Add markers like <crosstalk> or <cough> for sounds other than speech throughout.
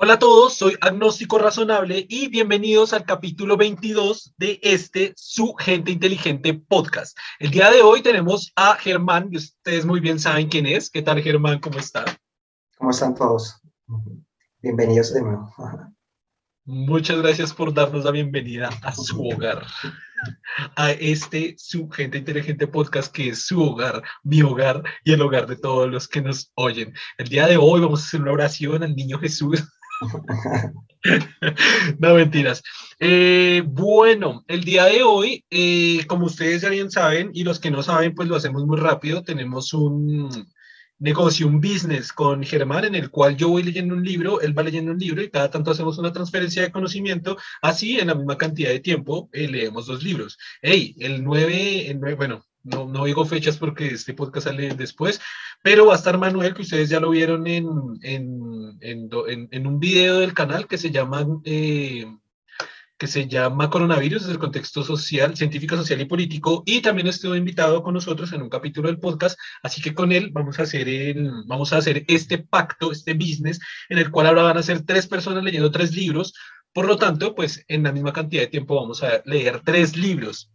Hola a todos, soy Agnóstico Razonable y bienvenidos al capítulo 22 de este Su Gente Inteligente podcast. El día de hoy tenemos a Germán, y ustedes muy bien saben quién es. ¿Qué tal Germán? ¿Cómo está? ¿Cómo están todos? Bienvenidos de nuevo. Muchas gracias por darnos la bienvenida a su hogar, a este Su Gente Inteligente podcast que es su hogar, mi hogar y el hogar de todos los que nos oyen. El día de hoy vamos a hacer una oración al niño Jesús <laughs> no, mentiras. Eh, bueno, el día de hoy, eh, como ustedes ya bien saben, y los que no saben, pues lo hacemos muy rápido, tenemos un negocio, un business con Germán en el cual yo voy leyendo un libro, él va leyendo un libro y cada tanto hacemos una transferencia de conocimiento, así en la misma cantidad de tiempo eh, leemos dos libros. Hey, el 9, el 9 bueno, no, no digo fechas porque este podcast sale después, pero va a estar Manuel, que ustedes ya lo vieron en, en, en, un video del canal que se llama, eh, que se llama Coronavirus desde el contexto social, científico, social y político, y también estuvo invitado con nosotros en un capítulo del podcast, así que con él vamos a hacer, el, vamos a hacer este pacto, este business, en el cual ahora van a ser tres personas leyendo tres libros, por lo tanto, pues en la misma cantidad de tiempo vamos a leer tres libros.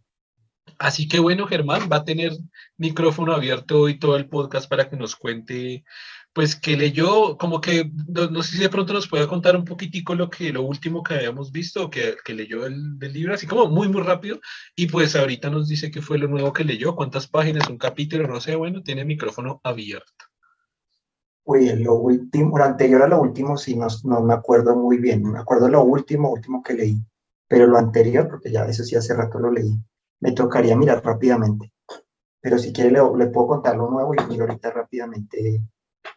Así que bueno, Germán va a tener micrófono abierto hoy todo el podcast para que nos cuente, pues que leyó, como que, no, sé si de pronto nos puede contar un poquitico lo que, lo último que habíamos visto, que, que leyó el, del libro, así como muy, muy rápido, y pues ahorita nos dice qué fue lo nuevo que leyó, cuántas páginas, un capítulo, no sé, bueno, tiene micrófono abierto. Uy, lo último, lo anterior a lo último sí no, no me acuerdo muy bien, me acuerdo lo último, último que leí, pero lo anterior, porque ya eso sí hace rato lo leí me tocaría mirar rápidamente. Pero si quiere, le, le puedo contar lo nuevo y miro ahorita rápidamente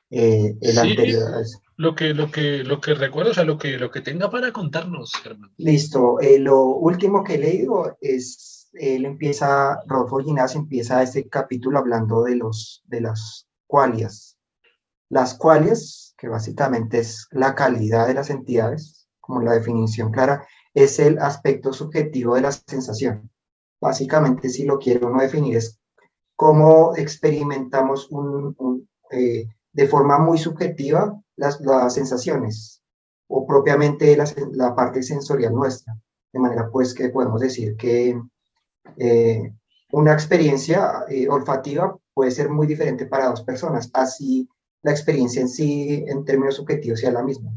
eh, el anterior. Lo que, lo que, lo que recuerdo, o sea, lo que, lo que tenga para contarnos, Germán. Listo. Eh, lo último que he leído es, él empieza, Rodolfo Ginás empieza este capítulo hablando de, los, de las cualias. Las cualias, que básicamente es la calidad de las entidades, como la definición clara, es el aspecto subjetivo de la sensación básicamente si lo quiero uno definir es cómo experimentamos un, eh, de forma muy subjetiva las, las sensaciones o propiamente la, la, parte sensorial nuestra. De manera pues que podemos decir que eh, una experiencia eh, olfativa puede ser muy diferente para dos personas, así la experiencia en sí en términos subjetivos sea la misma.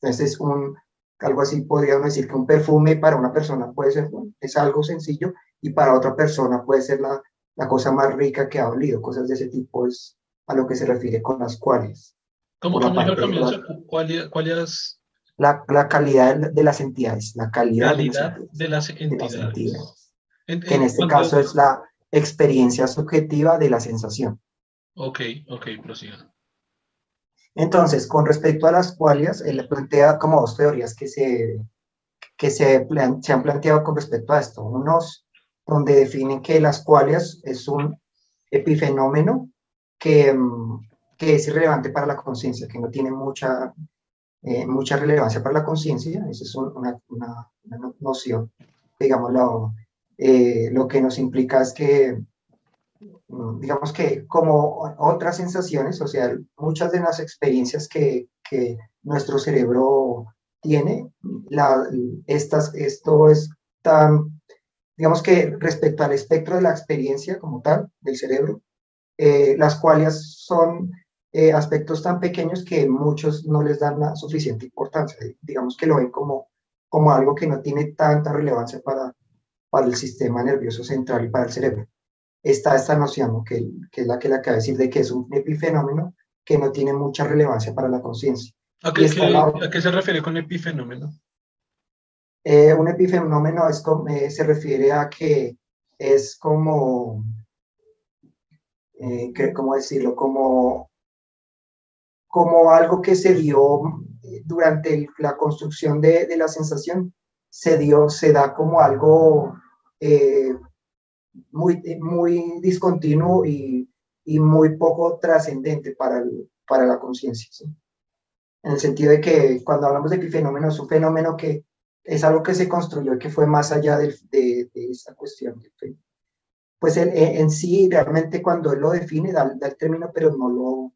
Entonces, un, algo así podríamos decir que un perfume para una persona puede ser, es algo sencillo y para otra persona puede ser la, la cosa más rica que ha olido. Cosas de ese tipo es a lo que se refiere con las cuales. ¿Cómo, cómo el comienzo? ¿Cuáles? La, la, calidad de las entidades, la calidad, de, las entidades. En, que en este caso es la experiencia subjetiva de la sensación. Ok, ok, prosiga. Entonces, con respecto a las cualias, él plantea como dos teorías que se, que se, se han planteado con respecto a esto. Unos donde definen que las cualias es un epifenómeno que, mm, que es irrelevante para la conciencia, que no tiene mucha, eh, mucha relevancia para la conciencia. Esa es una, una, noción. Digamos, lo, eh, lo que nos implica es que, digamos que como otras sensaciones, o sea, muchas de las experiencias que, que nuestro cerebro tiene, estas, esto es tan digamos que respecto al espectro de la experiencia como tal del cerebro, eh, las cuales son eh, aspectos tan pequeños que muchos no les dan la suficiente importancia, digamos que lo ven como, como algo que no tiene tanta relevancia para, para el sistema nervioso central y para el cerebro. Está esta noción, que, que, es la que le acabo de decir, de que es un epifenómeno que no tiene mucha relevancia para la conciencia. ¿A, ¿A qué se refiere con epifenómeno? Eh, un epifenómeno es eh, se refiere a que es como, eh, ¿cómo decirlo? Como, como algo que se dio durante la construcción de, de, la sensación, se dio, se da como algo muy, muy discontinuo y, y muy poco trascendente para, para la conciencia. En el sentido de que cuando hablamos de epifenómeno es un fenómeno que es algo que se construyó y que fue más allá de, de, esa cuestión. Pues en, sí, realmente cuando él lo define, da, el término, pero no lo,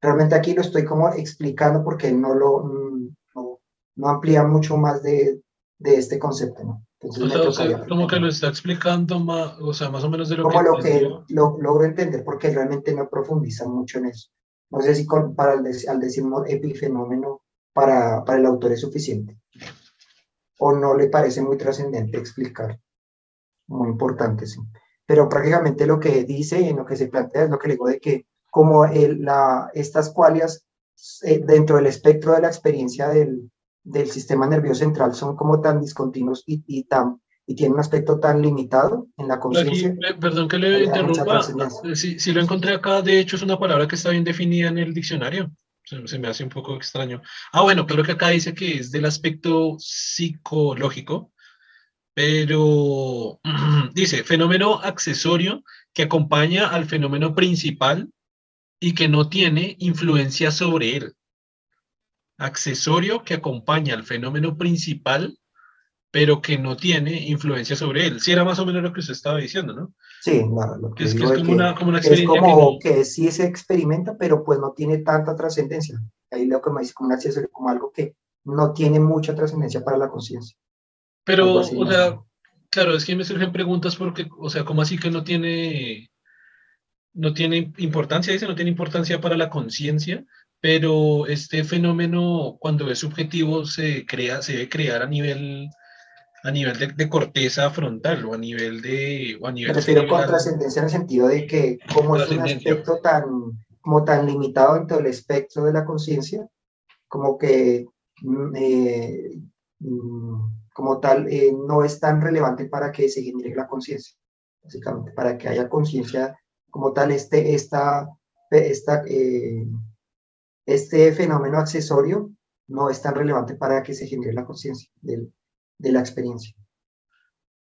realmente aquí lo estoy como explicando porque no lo, mm, no, no amplía mucho más de, de este concepto, ¿no? Entonces, como que lo está explicando más, o sea, más o menos de lo como que... lo que lo, logro entender porque realmente no profundiza mucho en eso. No sé si con, para el, al decir epifenómeno para, para el autor es suficiente o no le parece muy trascendente explicar. Muy importante, sí. Pero prácticamente lo que dice, en lo que se plantea, es lo que le digo de que como el, la, estas cualias eh, dentro del espectro de la experiencia del, del sistema nervioso central son como tan discontinuos y, y, tan, y tienen un aspecto tan limitado en la conciencia. Eh, perdón que le interrumpa, eh, si, si, lo encontré acá, de hecho es una palabra que está bien definida en el diccionario, se, se, me hace un poco extraño. Ah, bueno, creo que acá dice que es del aspecto psicológico, pero <clears throat> dice fenómeno accesorio que acompaña al fenómeno principal y que no tiene influencia sobre él accesorio que acompaña al fenómeno principal, pero que no tiene influencia sobre él. Si era más o menos lo que usted estaba diciendo, ¿no? Sí, lo que es, que es como, una, como, una, experiencia. Es como que, sí se experimenta, pero pues no tiene tanta trascendencia. Ahí lo que me dice como un accesorio, como algo que no tiene mucha trascendencia para la conciencia. Pero, o sea, claro, es que me surgen preguntas porque, o sea, ¿cómo así que no tiene, no tiene importancia? Dice, no tiene importancia para la conciencia, pero este fenómeno, cuando es subjetivo, se crea, se debe crear a nivel a nivel de, corteza frontal o a nivel de... a nivel Me refiero con trascendencia en el sentido de que como es un aspecto tan, como tan limitado dentro del espectro de la conciencia, como que mm, eh, mm, como tal eh, no es tan relevante para que se genere la conciencia, básicamente, para que haya conciencia como tal, este, esta, esta eh, este fenómeno accesorio no es tan relevante para que se genere la conciencia de, la experiencia.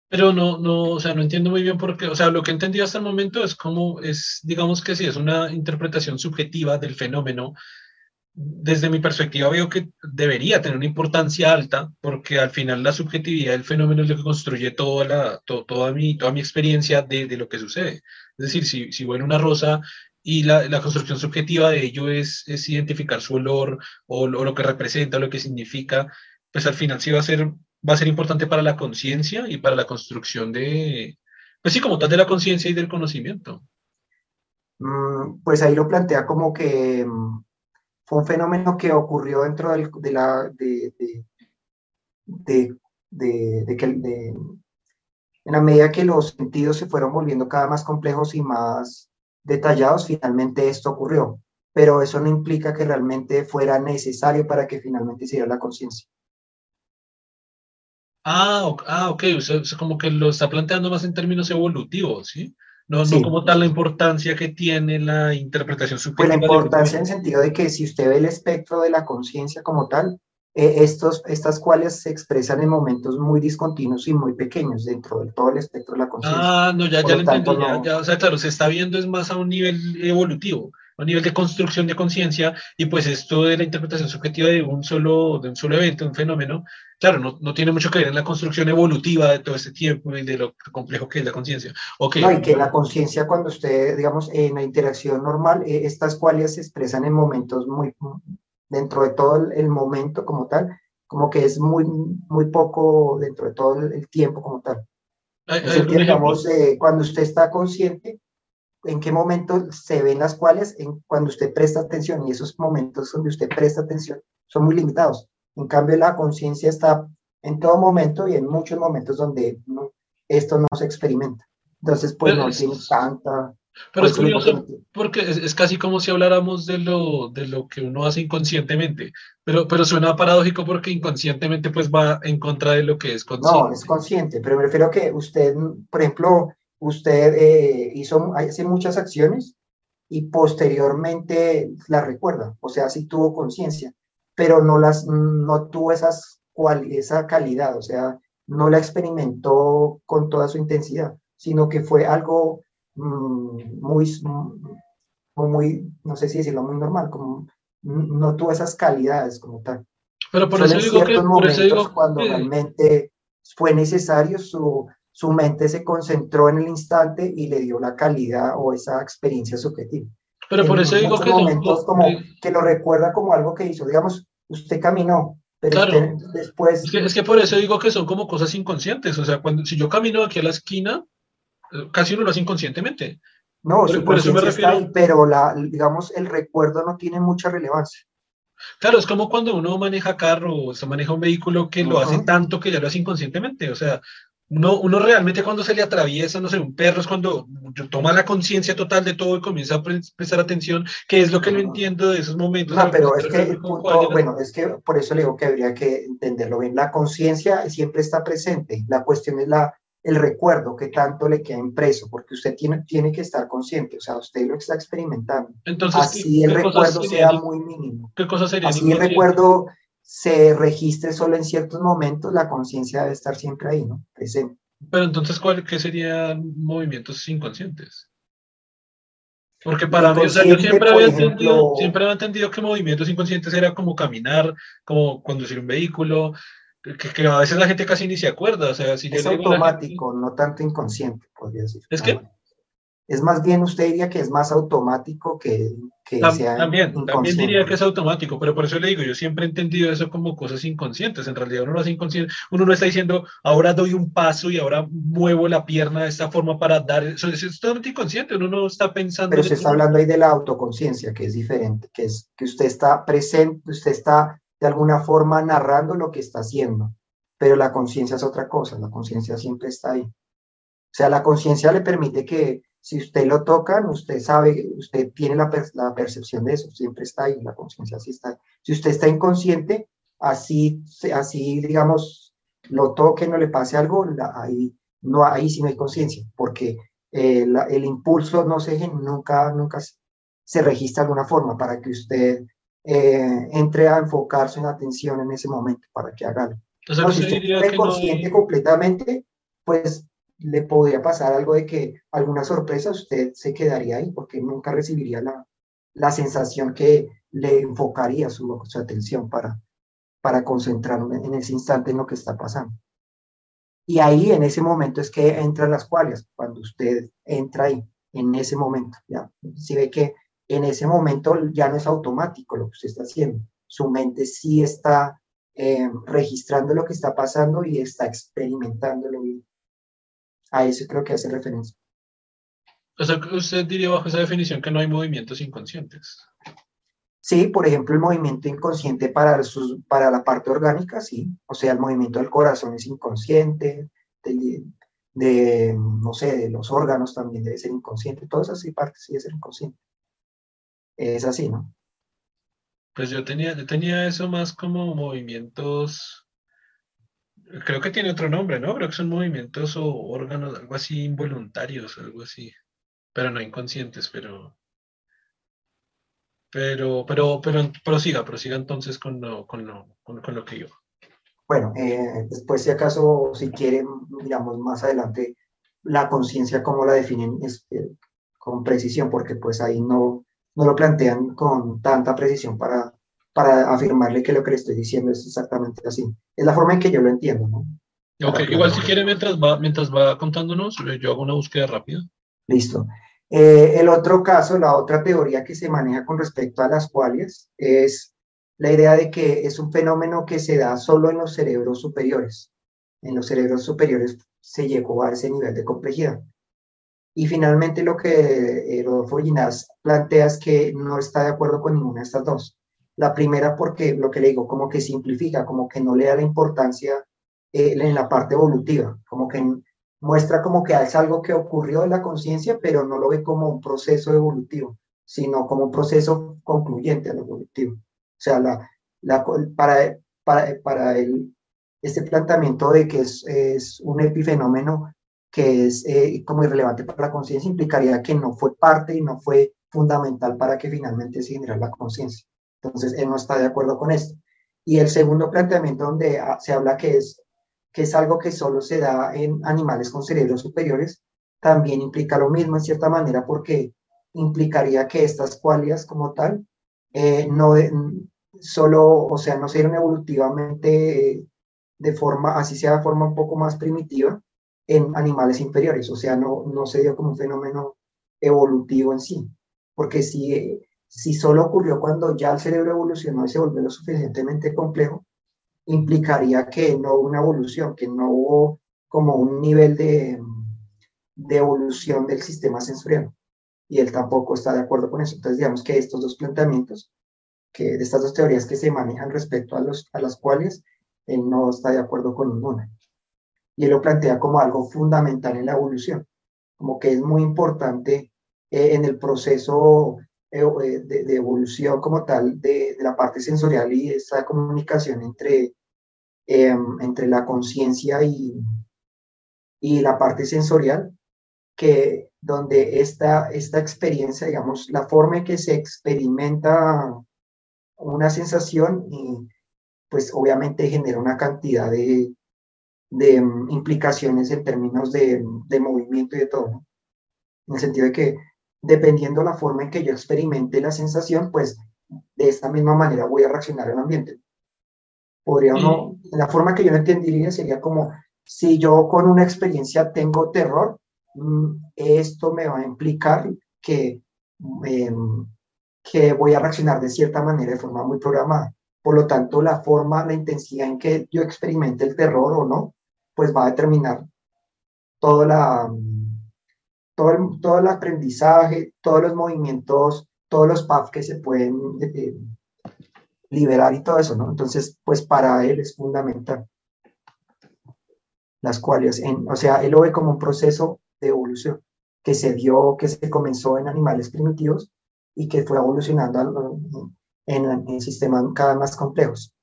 Pero no, no, o sea, no entiendo muy bien por qué, o sea, lo que he entendido hasta el momento es como, es, digamos que sí, es una interpretación subjetiva del fenómeno. Desde mi perspectiva veo que debería tener una importancia alta, porque al final la subjetividad del fenómeno es lo que construye toda, la, toda, mi, toda mi experiencia de, de, lo que sucede. Es decir, si, si bueno una rosa y la, la, construcción subjetiva de ello es, es identificar su olor o, lo que representa, lo que significa, pues al final sí va a ser, va a ser importante para la conciencia y para la construcción de, pues sí, como tal de la conciencia y del conocimiento. Mm, pues ahí lo plantea como que mm, fue un fenómeno que ocurrió dentro del, de la, de, de, de, de, que, en la medida que los sentidos se fueron volviendo cada más complejos y más detallados, finalmente esto ocurrió, pero eso no implica que realmente fuera necesario para que finalmente se diera la conciencia. Ah, ah, ok, o sea, como que lo está planteando más en términos evolutivos, ¿sí? No, no como tal la importancia que tiene la interpretación superior. Pues la importancia en el sentido de que si usted ve el espectro de la conciencia como tal, eh, estos, estas cuales se expresan en momentos muy discontinuos y muy pequeños dentro de todo el espectro de la conciencia. Ah, no, ya, ya lo entiendo, ya, ya, o sea, claro, se está viendo es más a un nivel evolutivo, a un nivel de construcción de conciencia, y pues esto de la interpretación subjetiva de un solo, de un solo evento, un fenómeno, claro, no, no tiene mucho que ver en la construcción evolutiva de todo ese tiempo y de lo complejo que es la conciencia. Okay. No, y que la conciencia cuando usted, digamos, en la interacción normal, eh, estas cuales se expresan en momentos muy dentro de todo el, momento como tal, como que es muy, muy poco dentro de todo el, tiempo como tal. digamos, eh, cuando usted está consciente, en qué momento se ven las cuales, en, cuando usted presta atención, y esos momentos donde usted presta atención son muy limitados. En cambio, la conciencia está en todo momento y en muchos momentos donde esto no se experimenta. Entonces, pues no tiene tanta, pero es curioso porque es, casi como si habláramos de lo, de lo que uno hace inconscientemente, pero, pero suena paradójico porque inconscientemente pues va en contra de lo que es consciente. No, es consciente, pero me refiero a que usted, por ejemplo, usted eh, hizo hace muchas acciones y posteriormente las recuerda, o sea, sí tuvo conciencia, pero no, las, no tuvo esas, esa calidad, o sea, no la experimentó con toda su intensidad, sino que fue algo Mm, muy, muy, no sé si decirlo, muy normal, como no tuvo esas calidades como tal. Pero por eso digo que, por eso digo cuando realmente fue necesario, su, su mente se concentró en el instante y le dio la calidad o esa experiencia subjetiva. Pero por eso digo que... momentos como que lo recuerda como algo que hizo, digamos, usted caminó, Pero claro. después... Es que, por eso digo que son como cosas inconscientes, o sea, cuando, si yo camino aquí a la esquina, eh, casi uno lo hace inconscientemente. No, por, eso me refiero... pero la, digamos, el recuerdo no tiene mucha relevancia. Claro, es como cuando uno maneja carro o se maneja un vehículo que lo hace tanto que ya lo hace inconscientemente. O sea, uno, uno realmente cuando se le atraviesa, no sé, un perro es cuando toma la conciencia total de todo y comienza a prestar atención, que es lo que no entiendo de esos momentos. No, pero es que, bueno, es que por eso le digo que habría que entenderlo bien. La conciencia siempre está presente. La cuestión es la, el recuerdo que tanto le queda impreso, porque usted tiene, tiene que estar consciente, o sea, usted lo está experimentando. Entonces, así el recuerdo sea muy mínimo. ¿Qué cosa sería? Así el recuerdo se registre solo en ciertos momentos, la conciencia debe estar siempre ahí, ¿no? Presente. Pero entonces, ¿cuál, ¿qué serían movimientos inconscientes? Porque para mí, o sea, yo siempre había, entendido, siempre había entendido que movimientos inconscientes era como caminar, como conducir un vehículo, que, a veces la gente casi ni se acuerda. O sea, si es automático, no tanto inconsciente, podría decir. ¿Es que? Es más bien, usted diría que es más automático que, que sea También, también diría que es automático, pero por eso le digo, yo siempre he entendido eso como cosas inconscientes. En realidad uno no es inconsciente, uno no está diciendo, ahora doy un paso y ahora muevo la pierna de esta forma para dar, eso es totalmente inconsciente, uno no está pensando. Pero se está hablando ahí de la autoconciencia, que es diferente, que es que usted está presente, usted está de alguna forma narrando lo que está haciendo, pero la conciencia es otra cosa, la conciencia siempre está ahí. O sea, la conciencia le permite que si usted lo toca, usted sabe, usted tiene la, la percepción de eso, siempre está ahí, la conciencia sí está ahí. Si usted está inconsciente, así, así digamos, lo toque, no le pase algo, ahí, no, ahí sí no hay conciencia, porque eh, el impulso no se, nunca, nunca se registra de alguna forma para que usted eh, entre a enfocar su atención en ese momento para que haga algo. si usted está consciente completamente, pues le podría pasar algo de que alguna sorpresa usted se quedaría ahí porque nunca recibiría la, la sensación que le enfocaría su, su atención para, para concentrar en ese instante en lo que está pasando. Y ahí en ese momento es que entran las cuales, cuando usted entra ahí, en ese momento, ya, si ve que en ese momento ya no es automático lo que usted está haciendo. Su mente sí está eh, registrando lo que está pasando y está experimentándolo. A eso creo que hace referencia. O sea, usted diría bajo esa definición que no hay movimientos inconscientes. Sí, por ejemplo, el movimiento inconsciente para, sus, para la parte orgánica, sí. O sea, el movimiento del corazón es inconsciente, de, de no sé, de los órganos también debe ser inconsciente. Todas esas partes sí debe ser inconsciente es así, ¿no? Pues yo tenía, yo tenía eso más como movimientos, creo que tiene otro nombre, ¿no? Creo que son movimientos o órganos, algo así involuntarios, algo así, pero no inconscientes, pero... Pero, pero, pero prosiga, prosiga entonces con lo, con lo, con, lo que yo. Bueno, eh, después si acaso, si quieren, miramos más adelante la conciencia, cómo la definen eh, con precisión, porque pues ahí no, no lo plantean con tanta precisión para, para afirmarle que lo que le estoy diciendo es exactamente así. Es la forma en que yo lo entiendo, ¿no? Ok, igual si quiere mientras va, mientras va contándonos, yo hago una búsqueda rápida. Listo. Eh, el otro caso, la otra teoría que se maneja con respecto a las cuales es la idea de que es un fenómeno que se da solo en los cerebros superiores. En los cerebros superiores se llegó a ese nivel de complejidad. Y finalmente lo que eh, Rodolfo Ginás plantea es que no está de acuerdo con ninguna de estas dos. La primera porque lo que le digo, como que simplifica, como que no le da la importancia eh, en la parte evolutiva, como que muestra como que es algo que ocurrió en la conciencia, pero no lo ve como un proceso evolutivo, sino como un proceso concluyente al evolutivo. O sea, la, la, para, para, para el, este planteamiento de que es, es un epifenómeno que es eh, como irrelevante para la conciencia, implicaría que no fue parte y no fue fundamental para que finalmente se generara la conciencia. Entonces, él no está de acuerdo con esto. Y el segundo planteamiento donde ah, se habla que es, que es algo que solo se da en animales con cerebros superiores, también implica lo mismo en cierta manera porque implicaría que estas cualidades como tal eh, no solo, o sea, no se dieron evolutivamente eh, de forma, así sea de forma un poco más primitiva, en animales inferiores, o sea, no, no se dio como un fenómeno evolutivo en sí, porque si, si solo ocurrió cuando ya el cerebro evolucionó y se volvió lo suficientemente complejo, implicaría que no hubo una evolución, que no hubo como un nivel de, de evolución del sistema sensorial. Y él tampoco está de acuerdo con eso. Entonces, digamos que estos dos planteamientos, que de estas dos teorías que se manejan respecto a, los, a las cuales él no está de acuerdo con ninguna. Y él lo plantea como algo fundamental en la evolución, como que es muy importante eh, en el proceso eh, eh, de, evolución como tal de, la parte sensorial y esa comunicación entre, em, entre la conciencia y, y la parte sensorial, que donde esta, esta experiencia, digamos, la forma en que se experimenta una sensación, y pues obviamente genera una cantidad de, de mm, implicaciones en términos de, de movimiento y de todo, en el sentido de que dependiendo la forma en que yo experimente la sensación, pues de esta misma manera voy a reaccionar al ambiente. Podría no, la forma que yo lo entendería sería como si yo con una experiencia tengo terror, mm, esto me va a implicar que, em, que voy a reaccionar de cierta manera, de forma muy programada. Por lo tanto, la forma, la intensidad en que yo experimente el terror o no, pues va a determinar todo, la, todo, el, todo el aprendizaje, todos los movimientos, todos los paths que se pueden eh, liberar y todo eso, ¿no? Entonces, pues para él es fundamental las cuales, en, o sea, él lo ve como un proceso de evolución que se dio, que se comenzó en animales primitivos y que fue evolucionando en, en sistemas cada vez más complejos.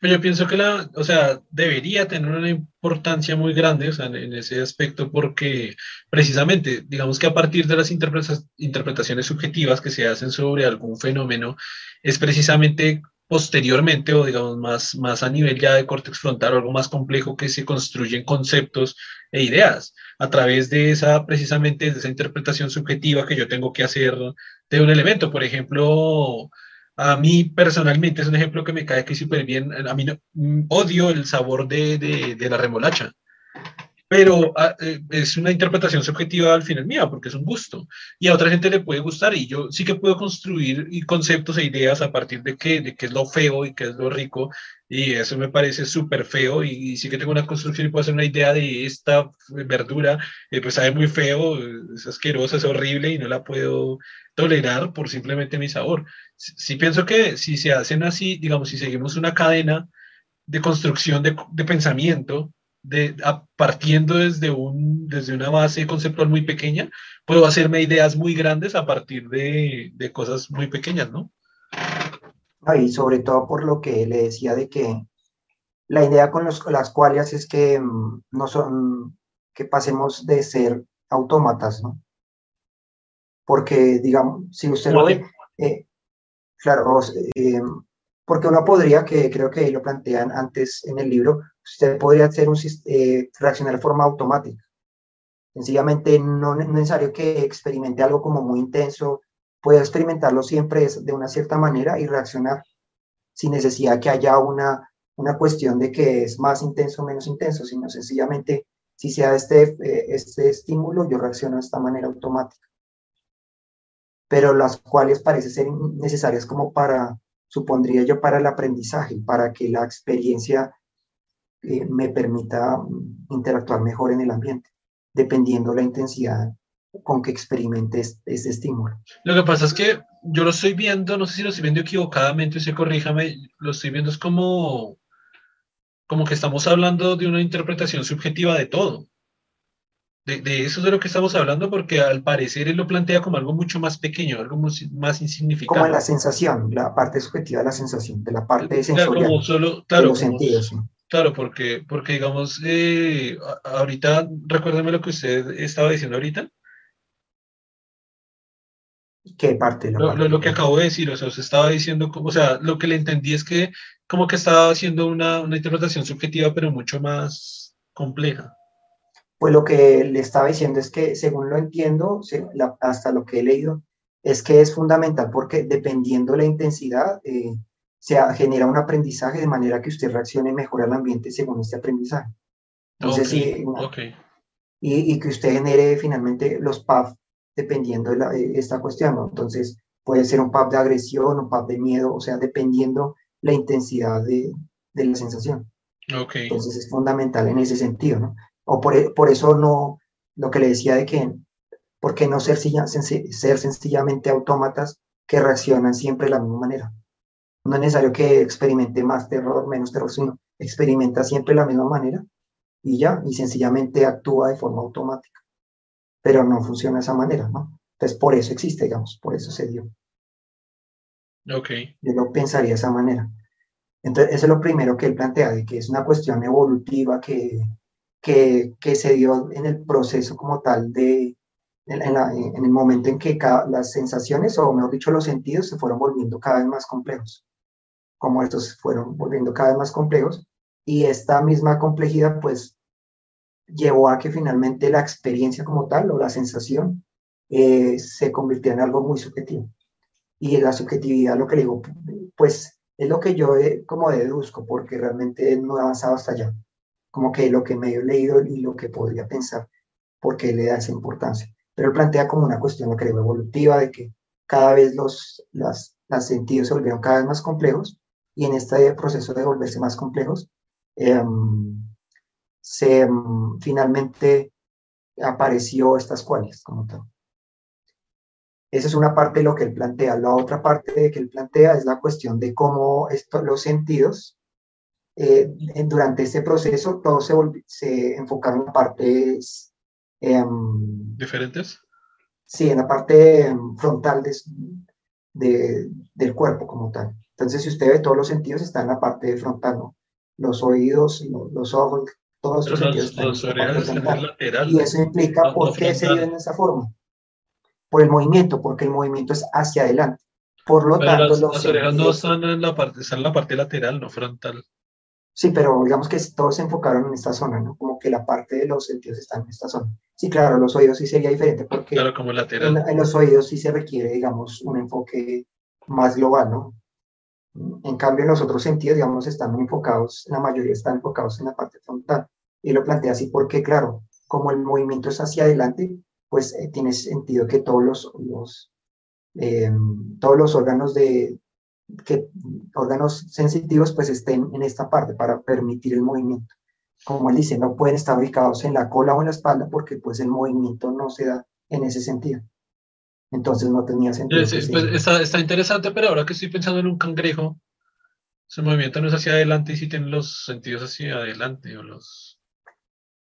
Pues yo pienso que la, o sea, debería tener una importancia muy grande, o sea, en, ese aspecto, porque precisamente, digamos que a partir de las interpretaciones subjetivas que se hacen sobre algún fenómeno, es precisamente posteriormente o digamos más, más a nivel ya de córtex frontal o algo más complejo que se construyen conceptos e ideas a través de esa precisamente de esa interpretación subjetiva que yo tengo que hacer de un elemento. Por ejemplo, a mí personalmente es un ejemplo que me cae aquí súper bien. A mí no, mm, odio el sabor de, de, la remolacha pero ah, eh, es una interpretación subjetiva al final mía, porque es un gusto. Y a otra gente le puede gustar y yo sí que puedo construir conceptos e ideas a partir de qué, de qué es lo feo y qué es lo rico. Y eso me parece súper feo y, sí que tengo una construcción y puedo hacer una idea de esta verdura, eh, pues sabe muy feo, es asquerosa, es horrible y no la puedo tolerar por simplemente mi sabor. Sí, pienso que si se hacen así, digamos, si seguimos una cadena de construcción de, de pensamiento, de, partiendo desde, un, desde una base conceptual muy pequeña, puedo hacerme ideas muy grandes a partir de, de cosas muy pequeñas, ¿no? Y sobre todo por lo que le decía de que la idea con los, las cuales es que mm, no son, que pasemos de ser autómatas, ¿no? Porque, digamos, si usted lo ve, eh, claro, eh, porque uno podría, que creo que lo plantean antes en el libro, usted podría hacer un, eh, reaccionar de forma automática. Sencillamente no es necesario que experimente algo como muy intenso, puede experimentarlo siempre de una cierta manera y reaccionar sin necesidad que haya una, una cuestión de que es más intenso o menos intenso, sino sencillamente si sea este, eh, este estímulo, yo reacciono de esta manera automática. Pero las cuales parecen ser necesarias como para supondría yo para el aprendizaje, para que la experiencia eh, me permita mm, interactuar mejor en el ambiente, dependiendo la intensidad con que experimente este, estímulo. Lo que pasa es que yo lo estoy viendo, no sé si lo estoy viendo equivocadamente, se corríjame, lo estoy viendo es como, como que estamos hablando de una interpretación subjetiva de todo. De, eso es de lo que estamos hablando, porque al parecer él lo plantea como algo mucho más pequeño, algo más insignificante. Como la sensación, la parte subjetiva de la sensación, de la parte sensorial, claro, solo, claro, de los sentidos. Claro, porque, porque digamos, eh, ahorita, recuérdame lo que usted estaba diciendo ahorita. ¿Qué parte? lo, lo, que acabo de decir, o sea, usted estaba diciendo, o sea, lo que le entendí es que como que estaba haciendo una, una interpretación subjetiva, pero mucho más compleja. Pues lo que le estaba diciendo es que, según lo entiendo, hasta lo que he leído, es que es fundamental porque dependiendo de la intensidad, eh, se genera un aprendizaje de manera que usted reaccione mejor al ambiente según este aprendizaje. Entonces, sí, y, y, que usted genere finalmente los PAF dependiendo de, esta cuestión, ¿no? Entonces, puede ser un PAF de agresión, un PAF de miedo, o sea, dependiendo la intensidad de, de la sensación. Okay. Entonces es fundamental en ese sentido, ¿no? O por, por eso no, lo que le decía de que, ¿por qué no ser, ser sencillamente autómatas que reaccionan siempre de la misma manera? No es necesario que experimente más terror, menos terror, sino experimenta siempre de la misma manera y ya, y sencillamente actúa de forma automática. Pero no funciona de esa manera, ¿no? Entonces, por eso existe, digamos, por eso se dio. Ok. Yo lo pensaría de esa manera. Entonces, eso es lo primero que él plantea, de que es una cuestión evolutiva que, que, se dio en el proceso como tal de, en, el momento en que las sensaciones, o mejor dicho, los sentidos se fueron volviendo cada vez más complejos, como estos fueron volviendo cada vez más complejos, y esta misma complejidad, pues, llevó a que finalmente la experiencia como tal, o la sensación, eh, se convirtió en algo muy subjetivo. Y la subjetividad, lo que le digo, pues es lo que yo como deduzco, porque realmente no he avanzado hasta allá. Como que lo que me he leído y lo que podría pensar, porque le da esa importancia. Pero él plantea como una cuestión, digo, evolutiva, de que cada vez los las, las sentidos se volvieron cada vez más complejos y en este proceso de volverse más complejos, em, se em, finalmente apareció estas cuales como tal. Esa es una parte de lo que él plantea. La otra parte que él plantea es la cuestión de cómo esto, los sentidos, eh, durante este proceso, todos se, se enfocaron en partes... Em, ¿Diferentes? Sí, en la parte em, frontal de, del cuerpo como tal. Entonces, si usted ve todos los sentidos, están en la parte frontal, ¿no? Los oídos, los, ojos, todos los, sentidos están en la parte frontal. Y eso implica por qué se dio en esa forma por el movimiento, porque el movimiento es hacia adelante. Por lo tanto, las, los orejas no están en la parte, están en la parte lateral, no frontal. Sí, pero digamos que todos se enfocaron en esta zona, ¿no? Como que la parte de los sentidos está en esta zona. Sí, claro, los oídos sí sería diferente porque claro, como lateral. En, los oídos sí se requiere, digamos, un enfoque más global, ¿no? En cambio, en los otros sentidos, digamos, están enfocados, la mayoría están enfocados en la parte frontal. Y lo plantea así porque, claro, como el movimiento es hacia adelante, pues eh, tiene sentido que todos los, los eh, todos los órganos de que órganos sensitivos pues estén en esta parte para permitir el movimiento. Como él dice, no pueden estar ubicados en la cola o en la espalda porque pues el movimiento no se da en ese sentido. Entonces no tenía sentido. Sí, pues, está, está, interesante, pero ahora que estoy pensando en un cangrejo, ese movimiento no es hacia adelante y sí tiene los sentidos hacia adelante o los...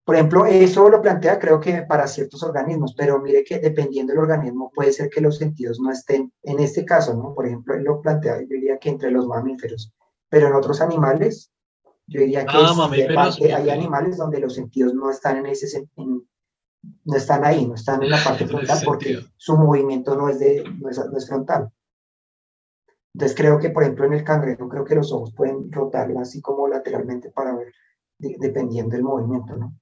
Por ejemplo, eso lo plantea creo que para ciertos organismos, pero mire que dependiendo del organismo puede ser que los sentidos no estén, en este caso, ¿no? Por ejemplo, él lo plantea, yo diría que entre los mamíferos, pero en otros animales, yo diría que ah, hay animales donde los sentidos no están en ese no están ahí, no están en la parte <laughs> frontal porque su movimiento no es, de, no es, no es frontal. Entonces creo que, por ejemplo, en el cangrejo, creo que los ojos pueden rotar así como lateralmente para ver, dependiendo del movimiento, ¿no?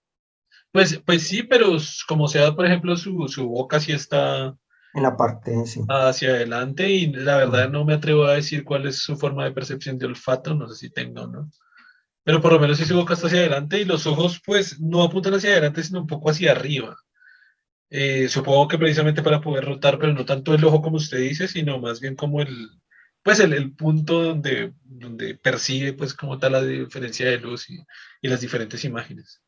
Pues, pues sí, pero como sea, por ejemplo, su, su boca sí está en la parte sí. hacia adelante y la verdad no me atrevo a decir cuál es su forma de percepción de olfato, no sé si tengo o no. Pero por lo menos si su boca está hacia adelante y los ojos pues no apuntan hacia adelante, sino un poco hacia arriba. Eh, supongo que precisamente para poder rotar, pero no tanto el ojo como usted dice, sino más bien como el, pues el, el punto donde, donde percibe pues como tal la diferencia de luz y, y las diferentes imágenes.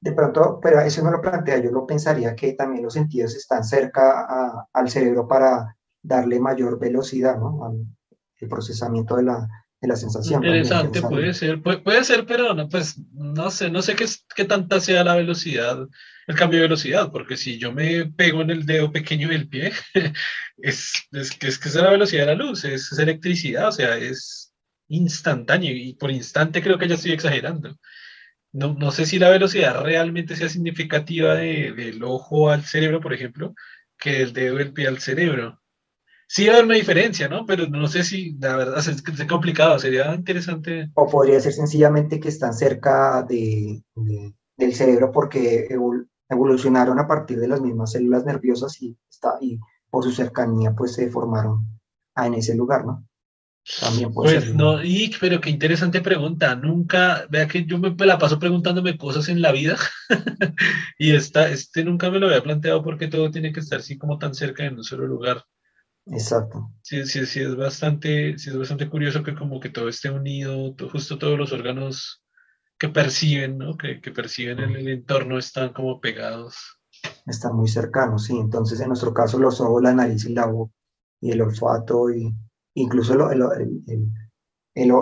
De pronto, pero eso no lo plantea, yo lo pensaría que también los sentidos están cerca al cerebro para darle mayor velocidad ¿no? al el procesamiento de la, de la sensación. Interesante, puede ser, puede, ser, pero no, pues no sé, no sé qué, qué tanta sea la velocidad, el cambio de velocidad, porque si yo me pego en el dedo pequeño del pie, <laughs> es, es, que, es que es la velocidad de la luz, es, es electricidad, o sea, es instantáneo y por instante creo que ya estoy exagerando. No, no, sé si la velocidad realmente sea significativa de, del ojo al cerebro, por ejemplo, que del dedo del pie al cerebro. Sí va a haber una diferencia, ¿no? Pero no sé si, la verdad, es, es complicado, sería interesante. O podría ser sencillamente que están cerca de, del cerebro porque evolucionaron a partir de las mismas células nerviosas y, está, y por su cercanía pues se formaron en ese lugar, ¿no? También puede pues no, y, pero qué interesante pregunta. Nunca, vea que yo me la paso preguntándome cosas en la vida <laughs> y esta, este nunca me lo había planteado porque todo tiene que estar así como tan cerca en un solo lugar. Exacto. Sí, sí, sí, es bastante, sí, es bastante curioso que como que todo esté unido, justo todos los órganos que perciben, ¿no? Que, que perciben el, el, entorno están como pegados. Están muy cercanos, sí. Entonces, en nuestro caso, los ojos, la nariz y la boca, y el olfato, y incluso el, el,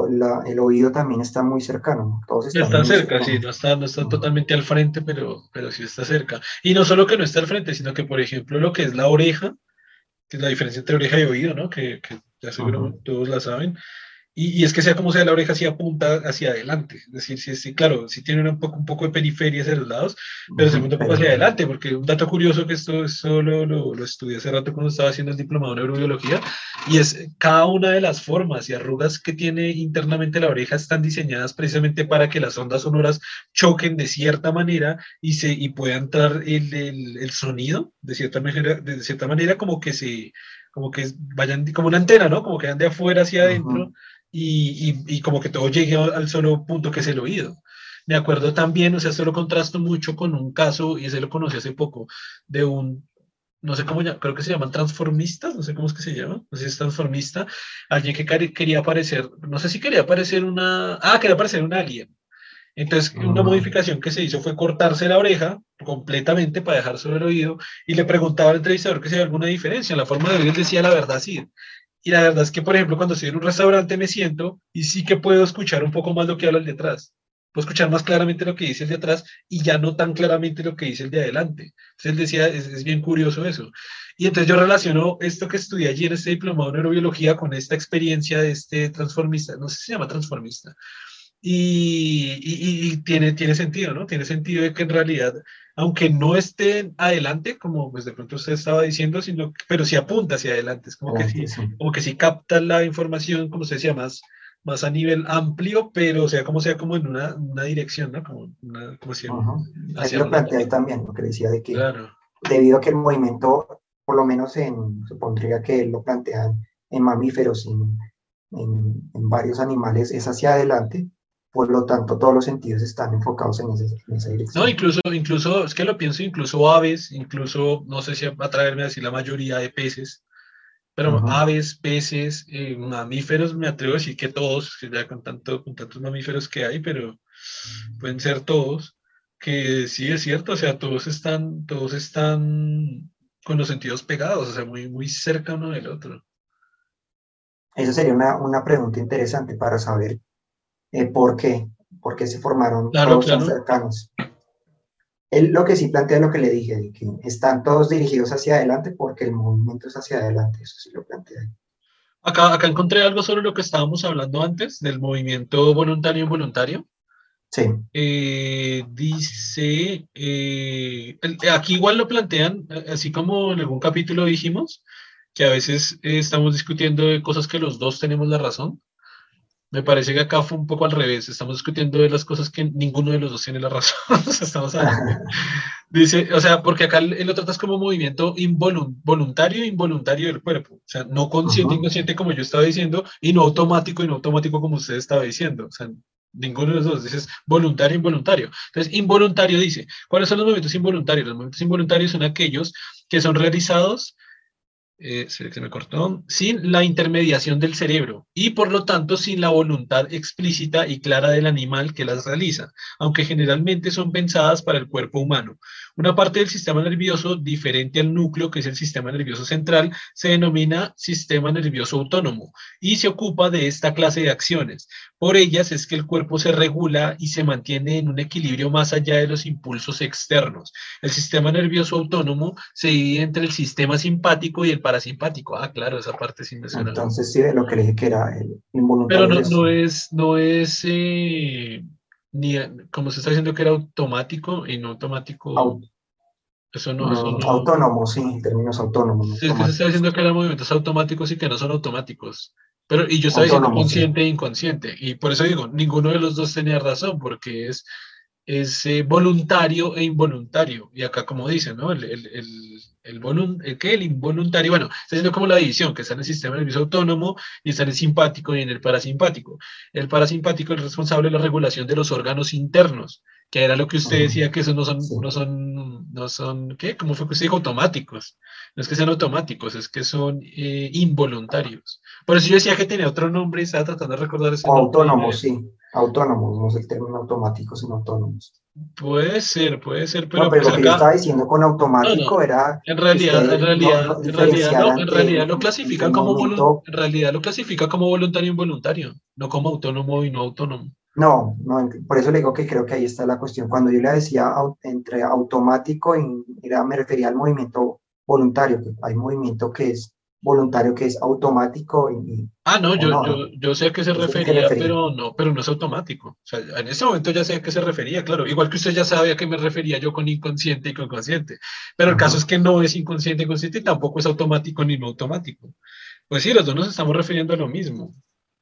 el, oído también está muy cercano. Todos están está cerca, sí, no está, no está totalmente al frente, pero, pero sí está cerca. Y no solo que no está al frente, sino que, por ejemplo, lo que es la oreja, que es la diferencia entre oreja y oído, ¿no? Que, que ya seguro todos la saben. Y, es que sea como sea la oreja, sí apunta hacia adelante. Es decir, sí, sí claro, sí tiene un poco, un poco de periferia hacia los lados, pero se apunta un poco hacia adelante, porque un dato curioso que esto, esto lo, lo, lo, estudié hace rato cuando estaba haciendo el diplomado en neurobiología, y es cada una de las formas y arrugas que tiene internamente la oreja están diseñadas precisamente para que las ondas sonoras choquen de cierta manera y, se, y pueda entrar el, el, el sonido de cierta, manera, de cierta manera como que se como que vayan como una antena, ¿no? Como que van de afuera hacia adentro y, y, como que todo llegue al solo punto que es el oído. Me acuerdo también, o sea, esto lo contrasto mucho con un caso, y ese lo conocí hace poco, de un, no sé cómo, creo que se llaman transformistas, no sé cómo es que se llama, no sé si es transformista, alguien que quería aparecer, no sé si quería aparecer una, ah, quería aparecer un alien. Entonces, una ah. modificación que se hizo fue cortarse la oreja completamente para dejar solo el oído y le preguntaba al entrevistador que si había alguna diferencia. En la forma de oír él decía la verdad, sí. Y la verdad es que, por ejemplo, cuando estoy en un restaurante me siento y sí que puedo escuchar un poco más lo que habla el de atrás. Puedo escuchar más claramente lo que dice el de atrás y ya no tan claramente lo que dice el de adelante. Entonces él decía, es, bien curioso eso. Y entonces yo relaciono esto que estudié allí en este diplomado de neurobiología con esta experiencia de este transformista, no sé si se llama transformista. Y, y, tiene, tiene sentido, ¿no? Tiene sentido de que en realidad aunque no esté adelante, como pues de pronto usted estaba diciendo, sino, pero sí apunta hacia adelante, es como, que, sí, como que sí capta la información, como se decía, más, más a nivel amplio, pero sea como sea como en una, una dirección, ¿no? Como una, como si hacia lo planteé también, lo que decía de que debido a que el movimiento, por lo menos en, supondría que lo plantean en mamíferos, en, en, en varios animales, es hacia adelante, por lo tanto todos los sentidos están enfocados en, esa dirección. No, incluso, incluso, es que lo pienso, incluso aves, incluso, no sé si va a traerme a decir la mayoría de peces, pero aves, peces, eh, mamíferos, me atrevo a decir que todos, ya con, tanto, con tantos mamíferos que hay, pero pueden ser todos, que sí es cierto, o sea, todos están, todos están con los sentidos pegados, o sea, muy, muy cerca uno del otro. Esa sería una, una pregunta interesante para saber eh, ¿Por qué? Porque se formaron todos cercanos. Él lo que sí plantea lo que le dije, que están todos dirigidos hacia adelante porque el movimiento es hacia adelante, eso sí lo plantea. Acá, acá encontré algo sobre lo que estábamos hablando antes, del movimiento voluntario-involuntario. Sí. Eh, dice, eh, aquí igual lo plantean, así como en algún capítulo dijimos, que a veces estamos discutiendo de cosas que los dos tenemos la razón. Me parece que acá fue un poco al revés. Estamos discutiendo de las cosas que ninguno de los dos tiene la razón. <laughs> estamos <laughs> Dice, o sea, porque acá él lo tratas como movimiento involuntario e involuntario del cuerpo. O sea, no consciente, inconsciente como yo estaba diciendo, y no automático y no automático como usted estaba diciendo. O sea, ninguno de los dos. Dices voluntario, involuntario. Entonces, involuntario dice, ¿cuáles son los movimientos involuntarios? Los movimientos involuntarios son aquellos que son realizados eh, sin la intermediación del cerebro y por lo tanto sin la voluntad explícita y clara del animal que las realiza, aunque generalmente son pensadas para el cuerpo humano. Una parte del sistema nervioso diferente al núcleo, que es el sistema nervioso central, se denomina sistema nervioso autónomo y se ocupa de esta clase de acciones. Por ellas es que el cuerpo se regula y se mantiene en un equilibrio más allá de los impulsos externos. El sistema nervioso autónomo se divide entre el sistema simpático y el parasimpático. Ah, claro, esa parte sí me suena. Entonces sí, lo que le dije que era el involuntario. Pero no, es, no es, eh, ni, como se está diciendo que era automático y no automático. eso no, eso no, Autónomo, sí, términos autónomos. Sí, es que se está diciendo que eran movimientos automáticos y que no son automáticos. Pero, y yo estaba diciendo consciente e inconsciente. Y por eso digo, ninguno de los dos tenía razón, porque es, es eh, voluntario e involuntario. Y acá, como dicen, ¿no? El, el, el, el, ¿qué? el involuntario, bueno, está haciendo como la división, que está en el sistema nervioso autónomo y está en el simpático y en el parasimpático. El parasimpático es responsable de la regulación de los órganos internos, que era lo que usted decía, que esos no son, no son, no son, ¿qué? ¿Cómo fue que usted dijo? Automáticos. No es que sean automáticos, es que son eh, involuntarios. Por eso yo decía que tenía otro nombre y estaba tratando de recordar ese Autónomos, sí. Autónomos, no es el término automático, sino autónomos. Puede ser, puede ser, pero, no, pero pues lo que yo estaba diciendo con automático era en realidad, en realidad, en realidad, en realidad lo clasifican como en realidad lo clasifica como voluntario involuntario, no como autónomo y no autónomo. No, no, por eso le digo que creo que ahí está la cuestión. Cuando yo le decía entre automático, y, era, me refería al movimiento voluntario, que hay movimiento que es voluntario, que es automático. Y, ah, no, yo, yo, yo, sé a qué se refería, pero no, pero no es automático. O sea, en ese momento ya sé a qué se refería, claro. Igual que usted ya sabe a qué me refería yo con inconsciente y con consciente. Pero el caso es que no es inconsciente y consciente y tampoco es automático ni no automático. Pues sí, los dos nos estamos refiriendo a lo mismo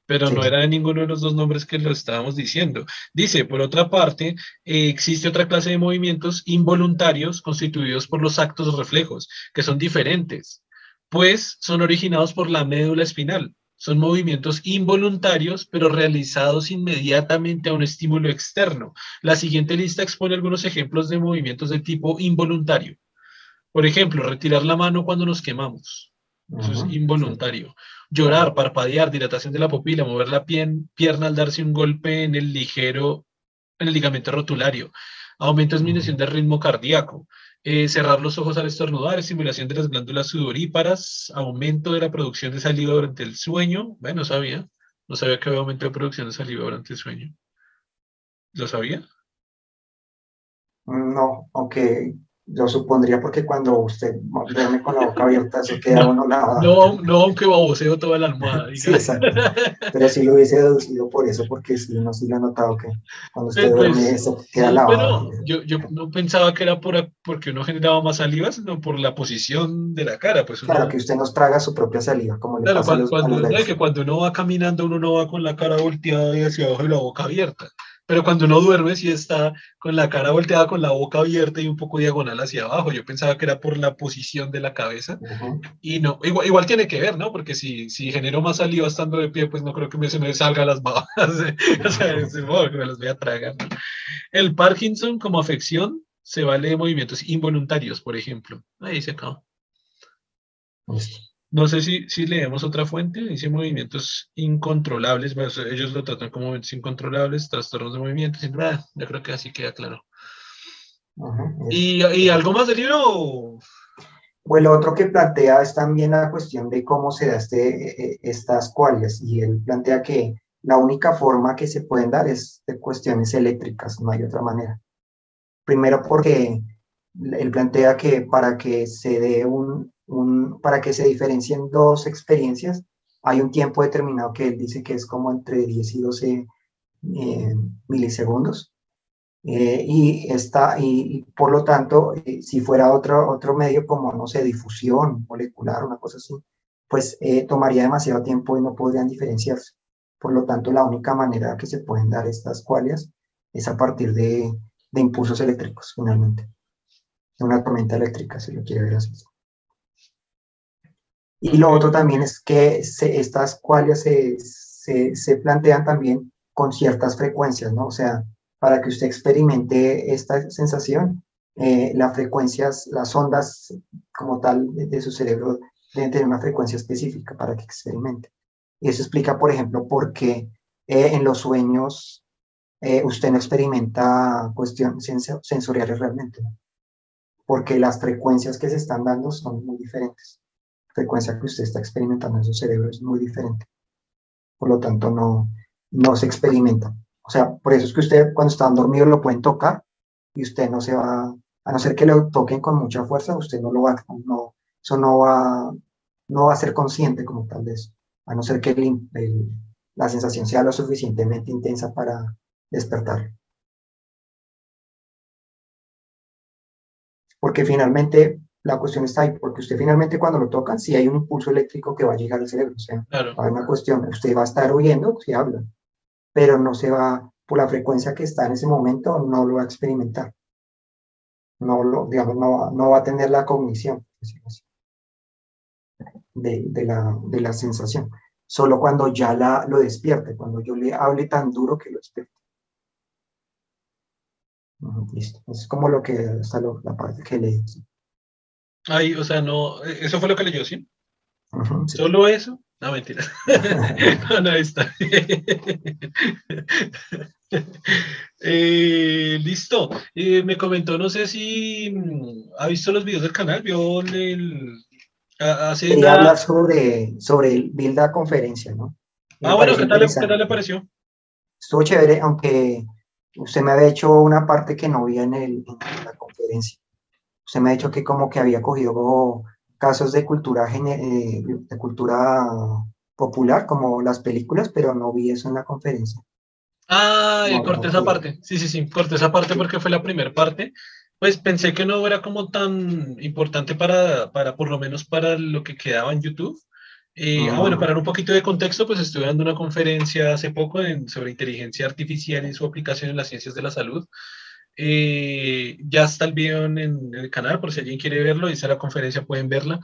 pero no era ninguno de los dos nombres que lo estábamos diciendo. Dice, por otra parte, eh, existe otra clase de movimientos involuntarios constituidos por los actos reflejos, que son diferentes, pues son originados por la médula espinal. Son movimientos involuntarios, pero realizados inmediatamente a un estímulo externo. La siguiente lista expone algunos ejemplos de movimientos de tipo involuntario. Por ejemplo, retirar la mano cuando nos quemamos. Eso es involuntario. Llorar, parpadear, dilatación de la pupila, mover la pierna al darse un golpe en el ligero, en el ligamento rotulario, aumento de disminución del ritmo cardíaco, eh, cerrar los ojos al estornudar, estimulación de las glándulas sudoríparas, aumento de la producción de saliva durante el sueño. Bueno, no sabía, no sabía que había aumento de producción de saliva durante el sueño. ¿Lo sabía? No, aunque yo supondría porque cuando usted duerme con la boca abierta, eso queda uno lavado. No, no, aunque baboseo toda la almohada. Sí, exacto. Pero sí lo hubiese deducido por eso, porque sí, no sí lo he notado que cuando usted pues, duerme eso queda lavado. Pero yo, yo no pensaba que era por, porque uno generaba más saliva, sino por la posición de la cara. Pues Claro, que usted nos traga su propia saliva, como le claro, pasa cuando, a los, cuando, que cuando uno va caminando, uno no va con la cara volteada y hacia abajo y la boca abierta pero cuando uno duerme sí está con la cara volteada, con la boca abierta y un poco diagonal hacia abajo. Yo pensaba que era por la posición de la cabeza y no, igual, igual, tiene que ver, ¿no? Porque si, si genero más saliva estando de pie, pues no creo que me, se me salga las babas, <laughs> o sea, que me las voy a tragar. El Parkinson como afección se vale de movimientos involuntarios, por ejemplo. Ahí se acabó. No sé si, si leemos otra fuente, dice movimientos incontrolables, ellos lo tratan como movimientos incontrolables, trastornos de movimiento, ah, yo creo que así queda claro. ¿Y, ¿Y, algo más del libro? Pues lo otro que plantea es también la cuestión de cómo se da este, e, e, estas cualias, y él plantea que la única forma que se pueden dar es de cuestiones eléctricas, no hay otra manera. Primero porque él plantea que para que se dé un, para que se diferencien dos experiencias, hay un tiempo determinado que él dice que es como entre 10 y 12 eh, milisegundos. Eh, y, está, y, por lo tanto, eh, si fuera otro, otro medio como, no sé, difusión molecular, una cosa así, pues tomaría demasiado tiempo y no podrían diferenciarse. Por lo tanto, la única manera que se pueden dar estas cualias es a partir de, de impulsos eléctricos, finalmente. Una tormenta eléctrica, si lo quiere ver así. Y lo otro también es que estas cuales se, se, se, plantean también con ciertas frecuencias, ¿no? O sea, para que usted experimente esta sensación, eh, las frecuencias, las ondas como tal de, su cerebro deben tener una frecuencia específica para que experimente. Y eso explica, por ejemplo, por qué eh, en los sueños eh, usted no experimenta cuestiones sensoriales realmente, ¿no? porque las frecuencias que se están dando son muy diferentes frecuencia que usted está experimentando en su cerebro es muy diferente. Por lo tanto, no, no se experimenta. O sea, por eso es que usted cuando está dormido lo pueden tocar y usted no se va, a no ser que lo toquen con mucha fuerza, usted no lo va, no, eso no va, no va a ser consciente como tal de eso, a no ser que la sensación sea lo suficientemente intensa para despertar. Porque finalmente la cuestión está ahí, porque usted finalmente cuando lo tocan, si hay un impulso eléctrico que va a llegar al cerebro, o sea, hay una cuestión, usted va a estar oyendo si habla, pero no se va, por la frecuencia que está en ese momento, no lo va a experimentar. No, lo, digamos, no, no va a tener la cognición de, de, la, de la sensación. Solo cuando ya la, lo despierte, cuando yo le hable tan duro que lo despierte. Listo. Es como lo que está la parte que leí. Ay, o sea, no, eso fue lo que leyó, ¿sí? ¿Solo eso? No, mentira. <laughs> no, no, está. <laughs> eh, listo. Eh, me comentó, no sé si mm, ha visto los videos del canal, vio el... Hace Quería hablar sobre, sobre el Bilda conferencia, ¿no? ah, bueno, ¿qué tal, ¿qué tal le pareció? Estuvo chévere, aunque usted me había hecho una parte que no vi en, el, en la conferencia. Usted me ha dicho que como que había cogido casos de cultura, eh, de cultura popular, como las películas, pero no vi eso en la conferencia. Ah, corté esa parte. Sí, sí, sí, corté esa parte porque fue la primera parte. Pues pensé que no era como tan importante para, para, por lo menos para lo que quedaba en YouTube. Eh, ah, bueno, para dar un poquito de contexto, pues estuve dando una conferencia hace poco sobre inteligencia artificial y su aplicación en las ciencias de la salud. Eh, ya está el video en, el canal, por si alguien quiere verlo, dice la conferencia, pueden verla.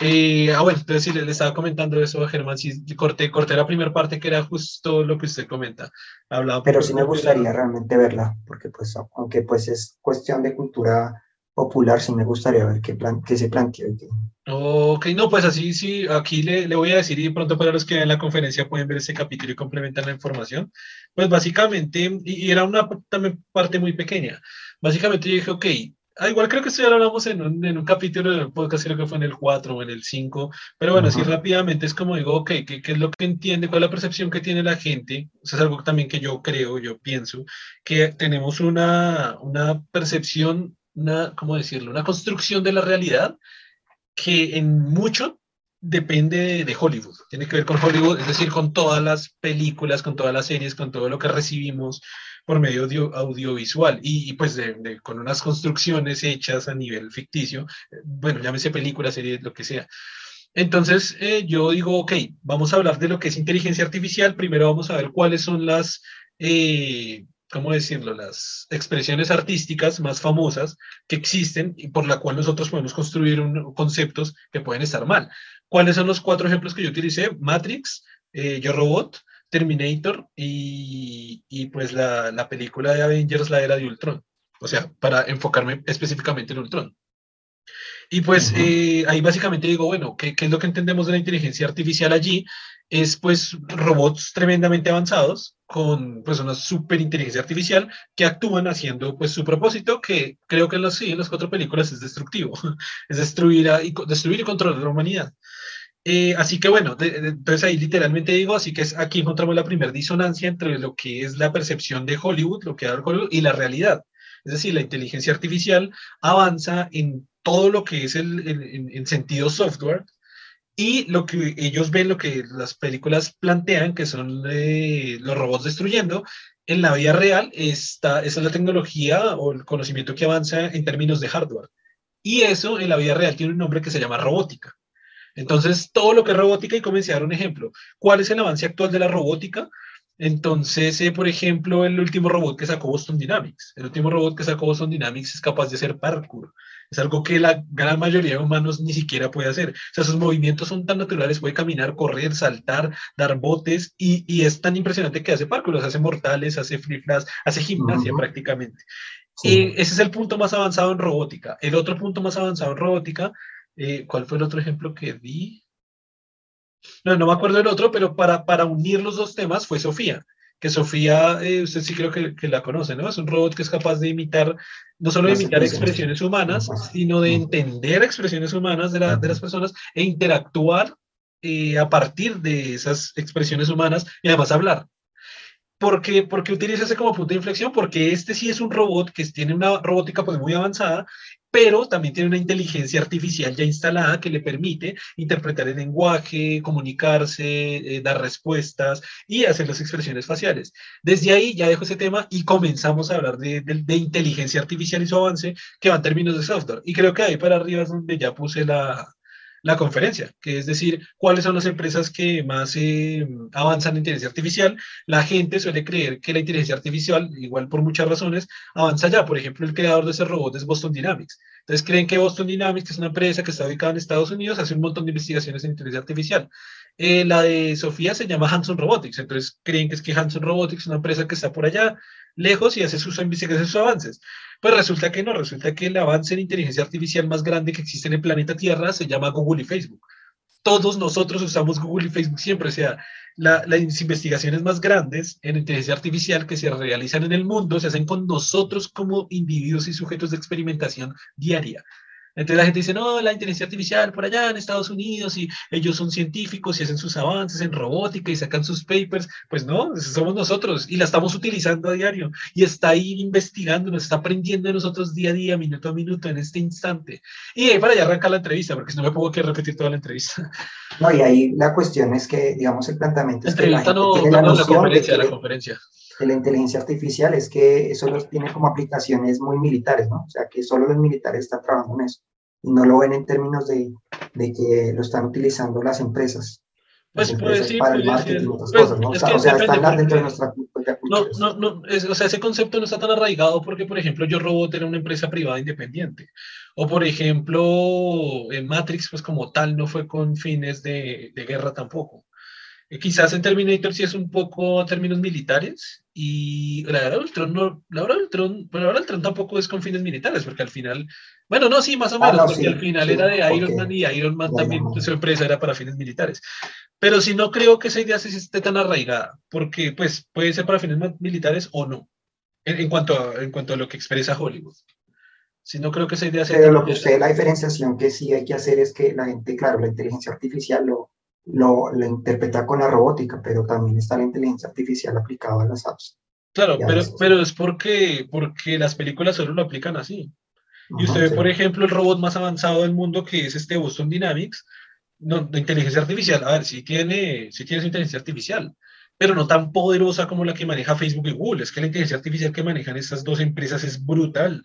Eh, ah, bueno, entonces sí, le, estaba comentando eso a Germán, sí, corté, corté la primera parte que era justo lo que usted comenta. Hablaba Pero sí me gustaría realmente verla, porque pues, aunque pues es cuestión de cultura popular, sí me gustaría ver qué, plan, qué se planteó. Ok, no, pues así sí, aquí le, le, voy a decir y pronto para los que vean la conferencia pueden ver ese capítulo y complementar la información. Pues básicamente, y, era una también parte muy pequeña, básicamente yo dije, ok, ah, igual creo que esto ya lo hablamos en un, en un capítulo del podcast, creo que fue en el 4 o en el 5, pero bueno, así rápidamente es como digo, ok, ¿qué, ¿qué, es lo que entiende? ¿Cuál es la percepción que tiene la gente? Eso es algo también que yo creo, yo pienso, que tenemos una, una percepción una, ¿cómo decirlo? Una construcción de la realidad que en mucho depende de, Hollywood. Tiene que ver con Hollywood, es decir, con todas las películas, con todas las series, con todo lo que recibimos por medio audio, audiovisual y, pues con unas construcciones hechas a nivel ficticio, bueno, llámese película, serie, lo que sea. Entonces, eh, yo digo, ok, vamos a hablar de lo que es inteligencia artificial. Primero vamos a ver cuáles son las eh, ¿cómo decirlo?, las expresiones artísticas más famosas que existen y por la cual nosotros podemos construir un, conceptos que pueden estar mal. ¿Cuáles son los cuatro ejemplos que yo utilicé? Matrix, eh, Yo Robot, Terminator y, y pues la, la, película de Avengers, la era de Ultron. O sea, para enfocarme específicamente en Ultron. Y pues eh, ahí básicamente digo, bueno, ¿qué, ¿qué, es lo que entendemos de la inteligencia artificial allí? Es pues robots tremendamente avanzados con pues una super inteligencia artificial que actúan haciendo pues su propósito que creo que en las, en las cuatro películas es destructivo, <laughs> es destruir, y, destruir y controlar la humanidad. Eh, así que bueno, entonces ahí literalmente digo, así que es, aquí encontramos la primera disonancia entre lo que es la percepción de Hollywood, lo que da Hollywood, y la realidad. Es decir, la inteligencia artificial avanza en todo lo que es el, en, sentido software y lo que ellos ven, lo que las películas plantean, que son eh, los robots destruyendo, en la vida real está, esa es la tecnología o el conocimiento que avanza en términos de hardware. Y eso en la vida real tiene un nombre que se llama robótica. Entonces, todo lo que es robótica, y comencé a dar un ejemplo. ¿Cuál es el avance actual de la robótica? Entonces, eh, por ejemplo, el último robot que sacó Boston Dynamics, el último robot que sacó Boston Dynamics es capaz de hacer parkour. Es algo que la gran mayoría de humanos ni siquiera puede hacer. O sea, sus movimientos son tan naturales, puede caminar, correr, saltar, dar botes y, es tan impresionante que hace parkour, hace mortales, hace free hace gimnasia prácticamente. Y ese es el punto más avanzado en robótica. El otro punto más avanzado en robótica, eh, ¿cuál fue el otro ejemplo que di? No, no me acuerdo del otro, pero para, para unir los dos temas fue Sofía que Sofía, eh, usted sí creo que, que, la conoce, ¿no? Es un robot que es capaz de imitar, no solo de imitar expresiones humanas, sino de entender expresiones humanas de, la, de las personas e interactuar eh, a partir de esas expresiones humanas y además hablar. ¿Por qué, porque utiliza ese como punto de inflexión? Porque este sí es un robot que tiene una robótica pues muy avanzada pero también tiene una inteligencia artificial ya instalada que le permite interpretar el lenguaje, comunicarse, eh, dar respuestas y hacer las expresiones faciales. Desde ahí ya dejo ese tema y comenzamos a hablar de, de inteligencia artificial y su avance que va en términos de software. Y creo que ahí para arriba es donde ya puse la, la conferencia, que es decir, cuáles son las empresas que más eh, avanzan en inteligencia artificial. La gente suele creer que la inteligencia artificial, igual por muchas razones, avanza ya. Por ejemplo, el creador de ese robot es Boston Dynamics. Entonces creen que Boston Dynamics, que es una empresa que está ubicada en Estados Unidos, hace un montón de investigaciones en inteligencia artificial. Eh, la de Sofía se llama Hanson Robotics, entonces creen que es que Hanson Robotics es una empresa que está por allá, lejos y hace sus investigaciones, sus avances. Pues resulta que no, resulta que el avance en inteligencia artificial más grande que existe en el planeta Tierra se llama Google y Facebook. Todos nosotros usamos Google y Facebook siempre, o sea, las investigaciones más grandes en inteligencia artificial que se realizan en el mundo se hacen con nosotros como individuos y sujetos de experimentación diaria. Entonces la gente dice, no, la inteligencia artificial por allá en Estados Unidos y ellos son científicos y hacen sus avances en robótica y sacan sus papers. Pues no, somos nosotros y la estamos utilizando a diario y está ahí investigando, nos está aprendiendo de nosotros día a día, minuto a minuto, en este instante. Y ahí para allá arranca la entrevista, porque si no me pongo que repetir toda la entrevista. No, y ahí la cuestión es que, digamos, el planteamiento es que la, no, no, la, la conferencia, la conferencia de la inteligencia artificial es que eso los tiene como aplicaciones muy militares, ¿no? O sea, que solo los militares están trabajando en eso y no lo ven en términos de, de que lo están utilizando las empresas. Pues, pues para el marketing y otras pues, cosas, ¿no? O sea, o sea están dentro de nuestra cultura. No, no, no, o sea, ese concepto no está tan arraigado porque, por ejemplo, Yo Robot era una empresa privada independiente. O, por ejemplo, en Matrix, pues como tal, no fue con fines de, de guerra tampoco. Eh, quizás en Terminator sí es un poco términos militares y la verdad Ultron no, la verdad Ultron, pero ahora Ultron tampoco es con fines militares porque al final, bueno, no, sí, más o ah, menos, porque al final era de Iron Man y Iron Man también, su empresa era para fines militares. Pero sí no creo que esa idea se esté tan arraigada, porque pues puede ser para fines militares o no, en, cuanto, a, en cuanto a lo que expresa Hollywood. Si no creo que esa idea sea... Pero lo que usted, la diferenciación que sí hay que hacer es que la gente, claro, la inteligencia artificial lo lo, lo, interpreta con la robótica, pero también está la inteligencia artificial aplicada a las apps. Claro, pero, es, pero es porque, porque las películas solo lo aplican así. Y usted ve, por ejemplo, el robot más avanzado del mundo, que es este Boston Dynamics, no, de inteligencia artificial. A ver, sí tiene, sí tiene su inteligencia artificial, pero no tan poderosa como la que maneja Facebook y Google. Es que la inteligencia artificial que manejan estas dos empresas es brutal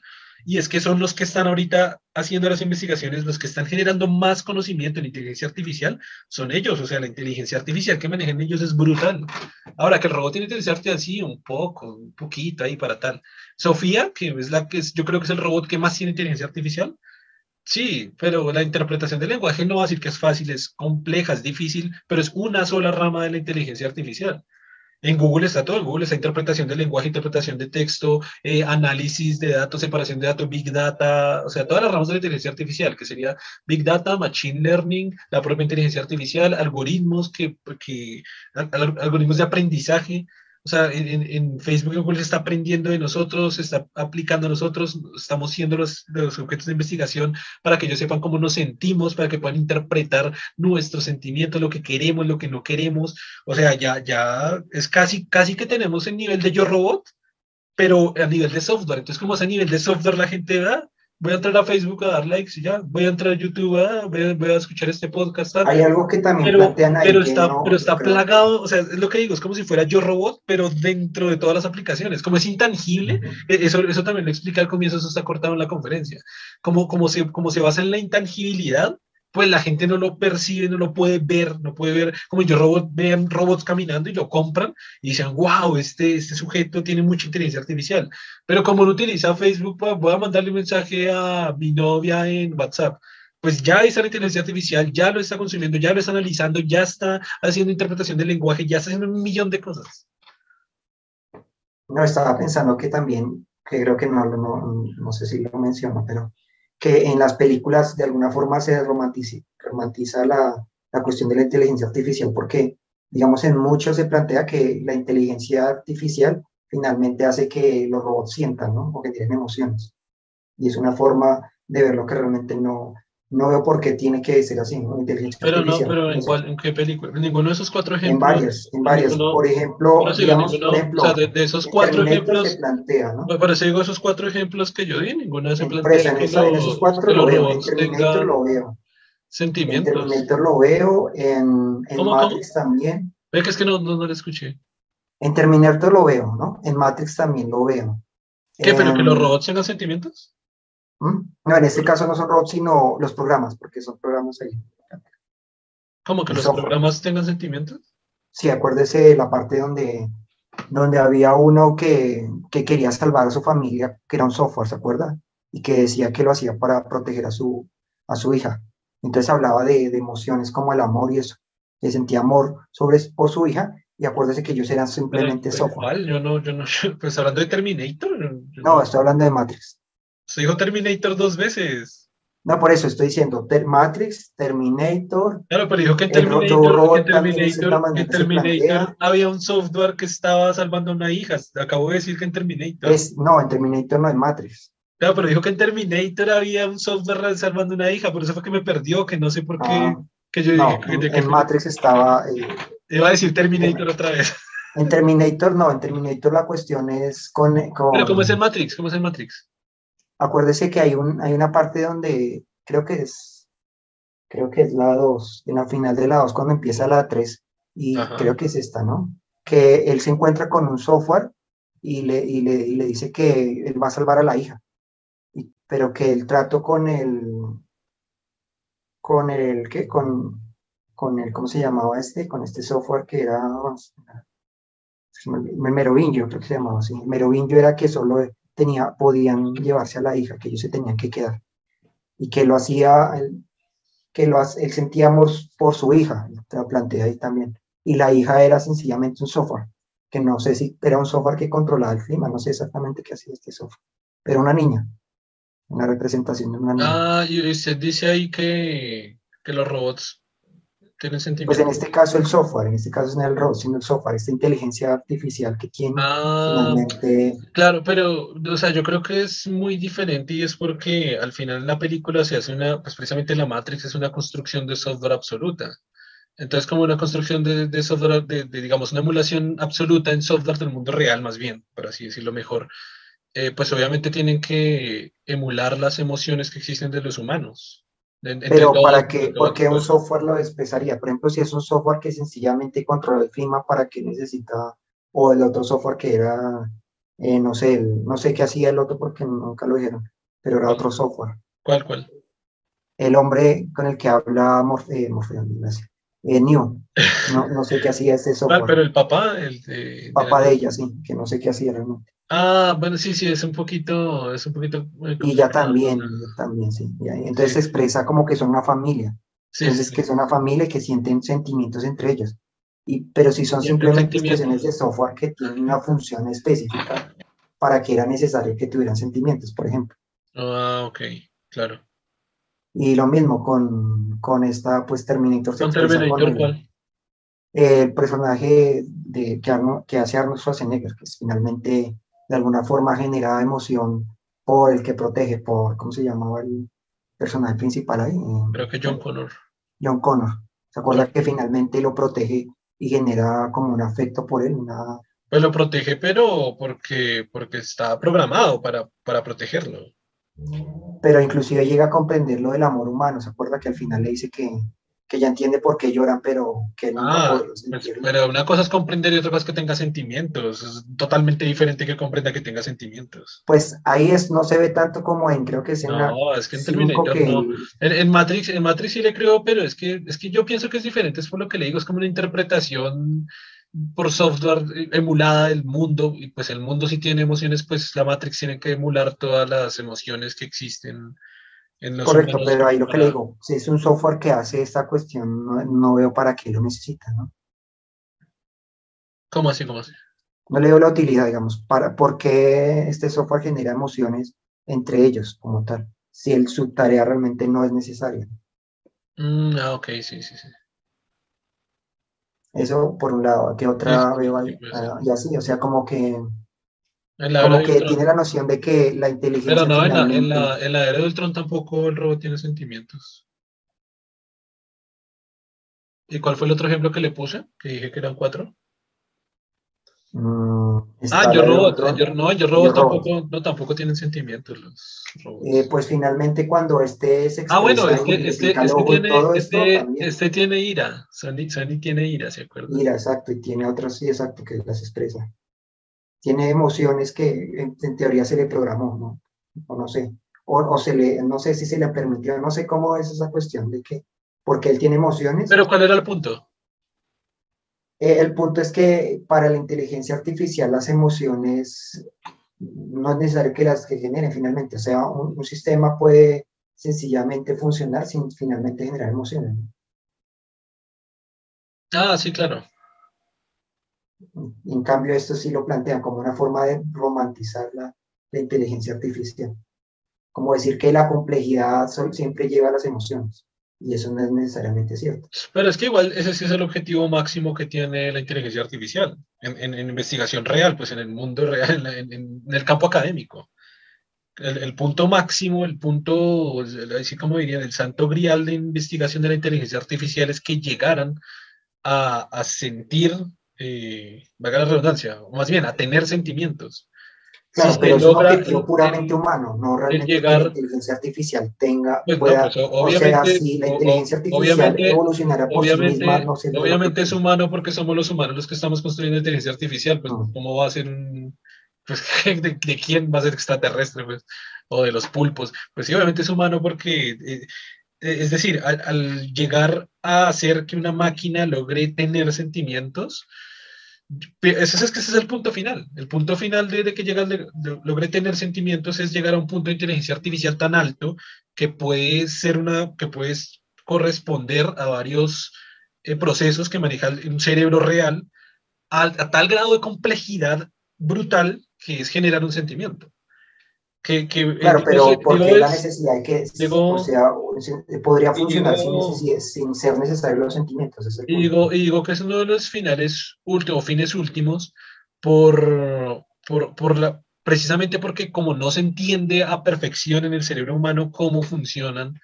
y es que son los que están ahorita haciendo las investigaciones, los que están generando más conocimiento en inteligencia artificial, son ellos, o sea, la inteligencia artificial que manejan ellos es brutal. Ahora, que el robot tiene inteligencia artificial, sí, un poco, un poquito ahí para tal. Sofía, que es la que es, yo creo que es el robot que más tiene inteligencia artificial, Sí, pero la interpretación del lenguaje no va a decir que es fácil, es compleja, es difícil, pero es una sola rama de la inteligencia artificial. En Google está todo, en Google está interpretación del lenguaje, interpretación de texto, eh, análisis de datos, separación de datos, Big Data, o sea, todas las ramas de la inteligencia artificial, que sería Big Data, Machine Learning, la propia inteligencia artificial, algoritmos, que, que algoritmos de aprendizaje, o sea, en, Facebook y Google está aprendiendo de nosotros, está aplicando a nosotros, estamos siendo los, los objetos de investigación para que ellos sepan cómo nos sentimos, para que puedan interpretar nuestros sentimientos, lo que queremos, lo que no queremos. O sea, ya, ya es casi, casi que tenemos el nivel de yo robot, pero a nivel de software. Entonces, como es a nivel de software la gente da, voy a entrar a Facebook a dar likes y ya, voy a entrar a YouTube, a, voy, a, escuchar este podcast. Hay algo que también pero, plantean ahí. Pero está, pero está plagado, o sea, es lo que digo, es como si fuera yo robot, pero dentro de todas las aplicaciones. Como es intangible, e, eso, eso también lo explica al comienzo, eso está cortado en la conferencia. Como, como, se, como se basa en la intangibilidad, pues la gente no lo percibe, no lo puede ver, no puede ver, como yo robot, vean robots caminando y lo compran y dicen, wow, este, este sujeto tiene mucha inteligencia artificial. Pero como no utiliza Facebook, pues voy a mandarle un mensaje a mi novia en WhatsApp. Pues ya está la inteligencia artificial, ya lo está consumiendo, ya lo está analizando, ya está haciendo interpretación del lenguaje, ya está haciendo un millón de cosas. No, estaba pensando que también, que creo que no, no, no sé si lo menciono, pero que en las películas de alguna forma se romantiza, la, la, cuestión de la inteligencia artificial, porque, digamos, en muchos se plantea que la inteligencia artificial finalmente hace que los robots sientan, ¿no? O que tienen emociones. Y es una forma de ver lo que realmente no, no veo por qué tiene que ser así, ¿no? Inteligencia pero no, pero ¿en, cuál, ¿en qué película? Ninguno de esos cuatro ejemplos. En varias, en varias. por ejemplo, digamos, por ejemplo, o sea, de, de, esos cuatro ejemplos. Se plantea, ¿no? Me parece que esos cuatro ejemplos que yo di, ninguno se plantea. En, en esos cuatro lo veo, en Terminator lo veo. Sentimientos. En Terminator lo veo, en, en Matrix también. Ve que es que no, no, no lo escuché. En Terminator lo veo, ¿no? En Matrix también lo veo. ¿Qué? ¿Pero que los robots tengan sentimientos? ¿Mm? No, en este caso no son robots, sino los programas, porque son programas ahí. ¿Cómo que los programas tengan sentimientos? Sí, acuérdese la parte donde, donde había uno que, que, quería salvar a su familia, que era un software, ¿se acuerda? Y que decía que lo hacía para proteger a su, a su hija. Entonces hablaba de, de emociones como el amor y eso, que sentía amor sobre, por su hija Y acuérdese que ellos eran simplemente Pero, software. Yo no, yo no, <laughs> pues hablando de Terminator. yo- yo No, estoy hablando de Matrix. Se dijo Terminator dos veces. No, por eso estoy diciendo Ter- Matrix, Terminator, Claro, pero dijo que en Terminator, Robot que en Terminator, que en plantea. había un software que estaba salvando a una hija. Acabo de decir que en Terminator. es, no, en Terminator no es Matrix. Claro, pero dijo que en Terminator había un software salvando a una hija, por eso fue que me perdió, que no sé por qué. Ah, que yo no, dije que, en, que- en Matrix estaba, eh, iba a decir Terminator otra vez. en Terminator no, en Terminator la cuestión es con, con Pero ¿cómo es el Matrix? ¿Cómo es el Matrix? Acuérdese que hay, un, hay una parte donde creo que es, creo que es la 2, en la final de la 2 cuando empieza la 3, y Ajá. creo que es esta, ¿no? Que él se encuentra con un software y le, y le, y le dice que él va a salvar a la hija, y- pero que el trato con el, con el, ¿qué? Con, con el, ¿cómo se llamaba este? Con este software que era, Merovingio, creo que se llamaba así. Merovingio era que solo tenía, podían llevarse a la hija, que ellos se tenían que quedar. Y que lo hacía, que lo, él sentía amor por su hija, te lo plantea ahí también. Y la hija era sencillamente un software, que no sé si era un software que controlaba el clima, no sé exactamente qué hacía este software, pero una niña, una representación de una niña. Ah, y usted dice ahí que, que los robots tienen Pues sentimientos. en este caso el software, en este caso no el robot, sino el software, esta inteligencia artificial que tiene Ah, finalmente claro, pero, o sea, yo creo que es muy diferente y es porque al final la película se hace una, pues precisamente la Matrix es una construcción de software absoluta. Entonces, como una construcción de, de software, de, de, digamos, una emulación absoluta en software del mundo real, más bien, por así decirlo mejor, eh, pues obviamente tienen que emular las emociones que existen de los humanos. Pero para entre qué, todos, ¿por qué un software lo despesaría? Por ejemplo, si es un software que sencillamente controla el clima, ¿para qué necesita? O el otro software que era, eh, no sé, el- no sé qué hacía el otro porque nunca lo dijeron, pero era otro software. ¿Cuál, cuál? El hombre con el que habla eh, Morfeo, gracias, eh, Neo, no, no sé qué hacía ese ¿Cuál? software. Pero el papá, el de, Papá de ella, sí, que no sé qué hacía realmente. Ah, bueno, sí, sí, es un poquito, es un poquito. eh, Y ya también, también, sí. ya, Entonces Sí. expresa como que son una familia. Sí, Entonces, sí, que son una familia y que sienten sentimientos entre ellos. Y, pero si son simplemente expresiones de software que tienen una función específica para que era necesario que tuvieran sentimientos, por ejemplo. Ah, ok, claro. Y lo mismo con, con esta, pues Terminator ¿Con Terminator el, cuál? el personaje de, que, Arno- que hace Arnold Schwarzenegger, que es finalmente de alguna forma genera emoción por el que protege, por, ¿cómo se llamaba el personaje principal ahí? Creo que John Connor. John Connor. ¿Se acuerda John- que finalmente lo protege y genera como un afecto por él? Una, Pues lo protege, pero porque, porque está programado para, para protegerlo. Pero inclusive llega a comprender lo del amor humano. ¿Se acuerda que al final le dice que, que ya entiende por qué lloran, pero que nunca Ah, pues, pero una cosa es comprender y otra cosa es que tenga sentimientos. Es totalmente diferente que comprenda que tenga sentimientos. Pues ahí es, no se ve tanto como en, creo que es en la No, es que en Terminator que- no. En, en Matrix, en Matrix sí le creo, pero es que, es que yo pienso que es diferente, es por lo que le digo, es como una interpretación por software emulada del mundo, y pues el mundo sí tiene emociones, pues la Matrix tiene que emular todas las emociones que existen en los Correcto, pero ahí lo que le digo, si es un software que hace esta cuestión, no, no veo para qué lo necesita, ¿no? ¿Cómo así, cómo así? No le veo la utilidad, digamos, para por qué este software genera emociones entre ellos como tal, si el, su tarea realmente no es necesaria. Mm, ah, ok, sí, sí, sí. Eso por un lado, que otra Sí, veo sí, ahí, ser. y así, o sea, como que, como que tiene la noción de que la inteligencia Pero no, en la, en finalmente- la, en la era de Ultron tampoco el robot tiene sentimientos. ¿Y cuál fue el otro ejemplo que le puse? Que dije que eran cuatro. Mm, Ah, yo robot, Ultron. yo, no, yo robot Yo Robot. tampoco, no, tampoco tienen sentimientos los robots. Eh, pues finalmente cuando este se ah, bueno, este, este, este tiene, este, este tiene ira. Sony, Sony tiene ira, ¿se acuerdan? Mira, exacto, y tiene otras, sí, exacto, que las expresa. Tiene emociones que en, en teoría se le programó, ¿no? O no sé, o, o se le, no sé si se le permitió, no sé cómo es esa cuestión de que, porque él tiene emociones. Pero ¿cuál era el punto? Eh, el punto es que para la inteligencia artificial las emociones no es necesario que las que generen finalmente, o sea, un, un sistema puede sencillamente funcionar sin finalmente generar emociones. Ah, sí, claro. En cambio, esto sí lo plantean como una forma de romantizar la, la inteligencia artificial. Como decir que la complejidad siempre lleva a las emociones. Y eso no es necesariamente cierto. Pero es que igual ese sí es el objetivo máximo que tiene la inteligencia artificial en, en, investigación real, pues en el mundo real, en, el campo académico. El, punto máximo, el punto, así como dirían, el santo grial de investigación de la inteligencia artificial es que llegaran a, a sentir, eh, la redundancia, o más bien a tener sentimientos. Claro, pero es un objetivo puramente humano, no realmente llegar, que la inteligencia artificial tenga, pues pueda, no, pues, obviamente, o sea, si la inteligencia artificial evolucionara por sí misma, no se Obviamente es humano porque somos los humanos los que estamos construyendo inteligencia artificial, pues no. ¿cómo va a ser un, pues, <laughs> ¿de, ¿de, quién va a ser extraterrestre, pues? O de los pulpos. Pues sí, obviamente es humano porque, eh, es decir, al, al, llegar a hacer que una máquina logre tener sentimientos, ese es el punto final. El punto final de, que llega, de, de, logre tener sentimientos es llegar a un punto de inteligencia artificial tan alto que puede ser una, que puede corresponder a varios eh, procesos que maneja un cerebro real a, tal grado de complejidad brutal que es generar un sentimiento. Que, que, claro, pero entonces, porque digo, la necesidad de que digo, o sea, podría funcionar digo, sin, sin, ser necesario los sentimientos. Y, digo, y digo que es uno de los finales últimos, fines últimos, por, por, por la, precisamente porque como no se entiende a perfección en el cerebro humano cómo funcionan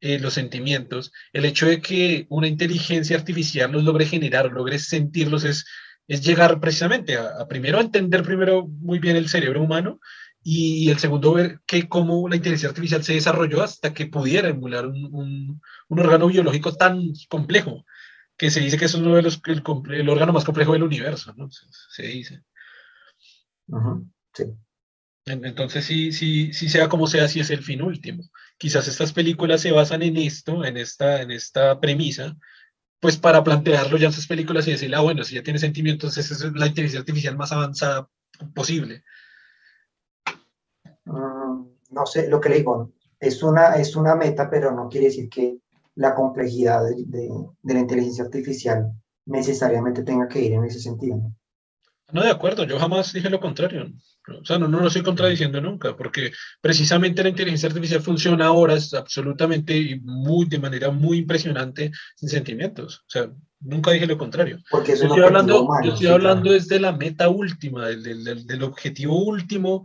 eh, los sentimientos, el hecho de que una inteligencia artificial los logre generar, logre sentirlos, es, es llegar precisamente a, a primero a entender primero muy bien el cerebro humano y el segundo ver que cómo la inteligencia artificial se desarrolló hasta que pudiera emular un, un, un órgano biológico tan complejo que se dice que es uno de los el, el órgano más complejo del universo, ¿no? Se, se dice. Uh -huh. sí. Entonces, sí, sí, sí, sea como sea, sí es el fin último. Quizás estas películas se basan en esto, en esta, en esta premisa, pues para plantearlo ya en sus películas y decirle, ah, bueno, si ya tiene sentimientos, esa es la inteligencia artificial más avanzada posible. Mm, no sé, lo que le digo, es una, es una meta, pero no quiere decir que la complejidad de, de, de la inteligencia artificial necesariamente tenga que ir en ese sentido. ¿no? No, de acuerdo, yo jamás dije lo contrario. O sea, no, no lo estoy contradiciendo nunca, porque precisamente la inteligencia artificial funciona ahora absolutamente y muy, de manera muy impresionante sin sentimientos. O sea, nunca dije lo contrario. Porque yo estoy hablando, humano, yo estoy sí, hablando claro. desde la meta última, del, del, del, objetivo último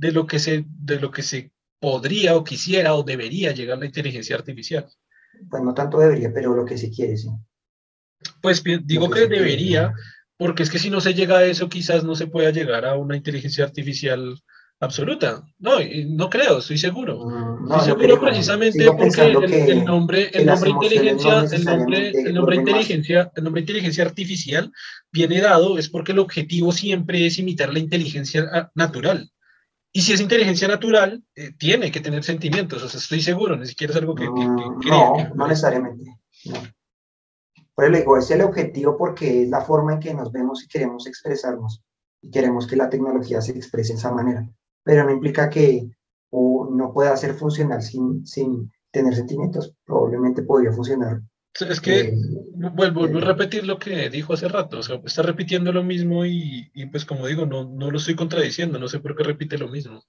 de lo, que se, de lo que se podría o quisiera o debería llegar la inteligencia artificial. Pues no tanto debería, pero lo que se quiere, sí. Pues digo que, que debería. Quiere porque es que si no se llega a eso, quizás no se pueda llegar a una inteligencia artificial absoluta. No, no creo, estoy seguro. Mm, no, estoy seguro precisamente porque el, el, nombre, el nombre inteligencia, no el nombre, el nombre inteligencia, el nombre inteligencia artificial viene dado es porque el objetivo siempre es imitar la inteligencia ah, natural. Y si es inteligencia natural, eh, tiene que tener sentimientos, o sea, estoy seguro, ni siquiera es algo que... que, que, que no, no necesariamente. No. Pero le digo, es el objetivo porque es la forma en que nos vemos y queremos expresarnos y queremos que la tecnología se exprese de esa manera. Pero no implica que o no pueda ser funcional sin, sin tener sentimientos. Probablemente podría funcionar. Es que eh, vuelvo, vuelvo, a repetir lo que dijo hace rato, o sea, está repitiendo lo mismo y, y, pues como digo, no, no lo estoy contradiciendo, no sé por qué repite lo mismo.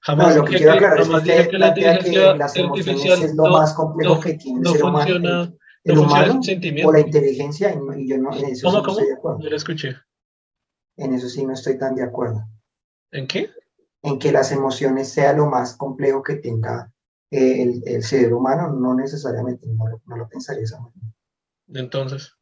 Jamás no, lo que quiero aclarar es que, que la que las emociones es lo no, más complejo no, que tiene el ser funciona, humano el humano o la inteligencia, y yo no, en eso ¿Cómo, sí cómo? estoy de acuerdo. Lo escuché. En eso sí no estoy tan de acuerdo. ¿En qué? En que las emociones sea lo más complejo que tenga eh, el, el, cerebro humano, no necesariamente, no lo, no lo pensaría esa manera. Entonces.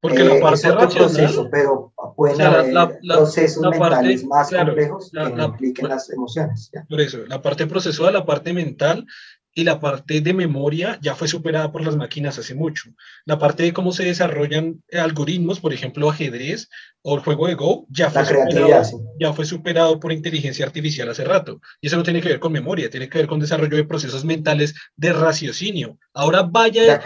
Porque eh, la parte es otro racional, proceso, pero pueden o sea, haber la, la, procesos mentales parte, más claro, complejos que impliquen las emociones. ¿ya? Por eso, la parte procesual, la parte mental, y la parte de memoria ya fue superada por las máquinas hace mucho. La parte de cómo se desarrollan algoritmos, por ejemplo, ajedrez o el juego de Go, ya fue, superado, sí. ya fue superado por inteligencia artificial hace rato. Y eso no tiene que ver con memoria, tiene que ver con desarrollo de procesos mentales de raciocinio. Ahora vaya, eh,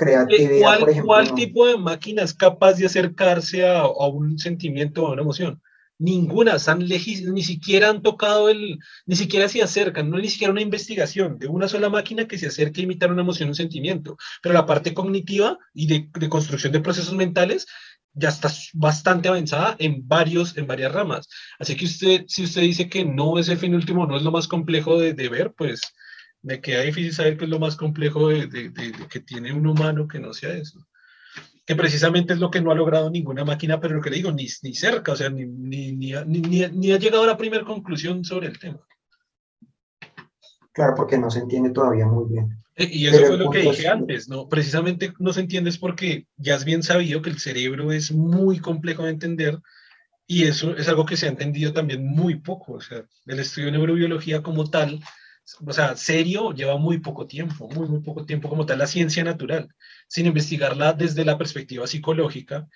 ¿cuál, ejemplo, cuál no. tipo de máquina es capaz de acercarse a, a un sentimiento o a una emoción? Ninguna, han ni siquiera han tocado el, ni siquiera se acercan, no ni siquiera una investigación de una sola máquina que se acerque a imitar una emoción, un sentimiento, pero la parte cognitiva y de, construcción de procesos mentales ya está bastante avanzada en, varios, en varias ramas. Así que si usted dice que no es el fin último, no es lo más complejo de, ver, pues me queda difícil saber qué es lo más complejo de, que tiene un humano que no sea eso. Que precisamente es lo que no ha logrado ninguna máquina, pero lo que le digo, ni, ni cerca, o sea, ni, ni, ni, ni, ha llegado a la primera conclusión sobre el tema. Claro, porque no se entiende todavía muy bien. Eh, y eso fue lo que dije antes, ¿no? Precisamente no se entiende es porque ya es bien sabido que el cerebro es muy complejo de entender y eso es algo que se ha entendido también muy poco. O sea, el estudio de neurobiología como tal, o sea, serio, lleva muy poco tiempo, muy, muy poco tiempo como tal la ciencia natural, sin investigarla desde la perspectiva psicológica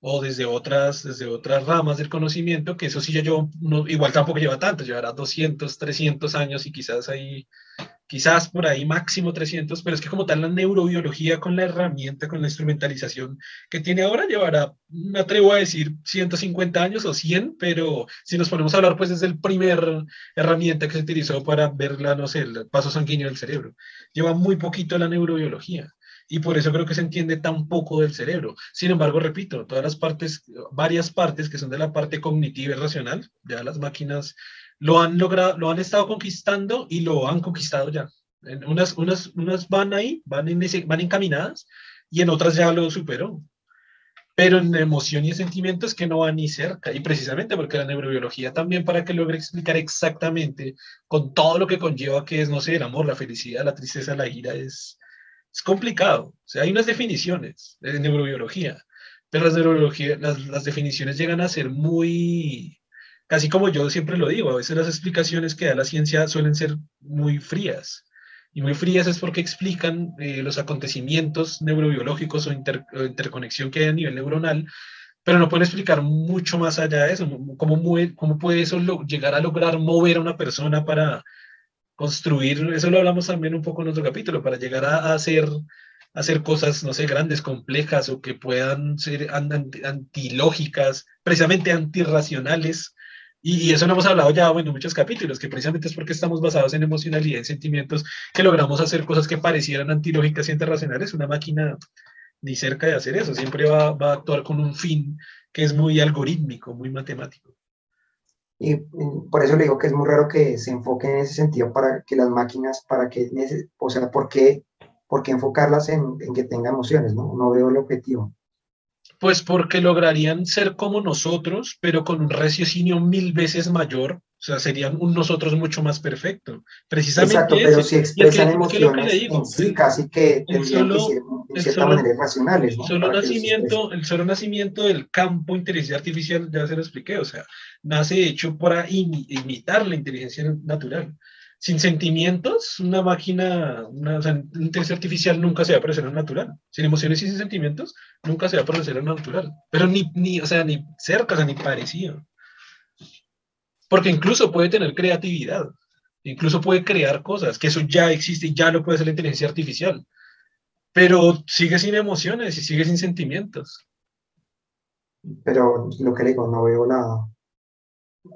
o desde otras, desde otras ramas del conocimiento, que eso sí ya yo, no, igual tampoco lleva tanto, llevará 200, 300 años y quizás ahí quizás por ahí máximo 300, pero es que como tal la neurobiología con la herramienta, con la instrumentalización que tiene ahora llevará, me atrevo a decir 150 años o 100, pero si nos ponemos a hablar pues desde el primer herramienta que se utilizó para ver la, no sé, el paso sanguíneo del cerebro, lleva muy poquito la neurobiología. Y por eso creo que se entiende tan poco del cerebro. Sin embargo, repito, todas las partes, varias partes que son de la parte cognitiva y racional, ya las máquinas lo han logrado, lo han estado conquistando y lo han conquistado ya. En unas, unas, unas van ahí, van, en ese, van encaminadas y en otras ya lo superó. Pero en emoción y sentimientos que no van ni cerca. Y precisamente porque la neurobiología también para que logre explicar exactamente con todo lo que conlleva que es, no sé, el amor, la felicidad, la tristeza, la ira, es, es complicado. O sea, hay unas definiciones de neurobiología, pero las, neurobiología, las, las definiciones llegan a ser muy, Casi como yo siempre lo digo, a veces las explicaciones que da la ciencia suelen ser muy frías. Y muy frías es porque explican eh, los acontecimientos neurobiológicos o, interconexión que hay a nivel neuronal, pero no pueden explicar mucho más allá de eso. ¿Cómo, cómo puede eso llegar a lograr mover a una persona para construir? Eso lo hablamos también un poco en otro capítulo, para llegar a, hacer hacer cosas, no sé, grandes, complejas o que puedan ser antilógicas, precisamente antirracionales, y, eso lo hemos hablado ya, bueno, en muchos capítulos, que precisamente es porque estamos basados en emocionalidad, en sentimientos, que logramos hacer cosas que parecieran antilógicas y interracionales. Una máquina ni cerca de hacer eso, siempre va, va, a actuar con un fin que es muy algorítmico, muy matemático. Y por eso le digo que es muy raro que se enfoque en ese sentido para que las máquinas, para que, o sea, ¿por qué, por qué enfocarlas en, en que tengan emociones? ¿no? no veo el objetivo. Pues porque lograrían ser como nosotros, pero con un raciocinio mil veces mayor. O sea, serían un nosotros mucho más perfecto. Precisamente. Exacto, pero si expresan emociones en sí, casi que tendrían que ser en cierta manera. El solo, nacimiento, el solo nacimiento del campo inteligencia artificial, ya se lo expliqué, o sea, nace hecho para imitar la inteligencia natural sin sentimientos, una máquina, una, inteligencia artificial nunca se va a parecer natural. Sin emociones y sin sentimientos, nunca se va a parecer natural. Pero ni, ni, o sea, ni cerca, ni parecido. Porque incluso puede tener creatividad, incluso puede crear cosas, que eso ya existe y ya lo puede hacer la inteligencia artificial. Pero sigue sin emociones y sigue sin sentimientos. Pero lo que digo, no veo nada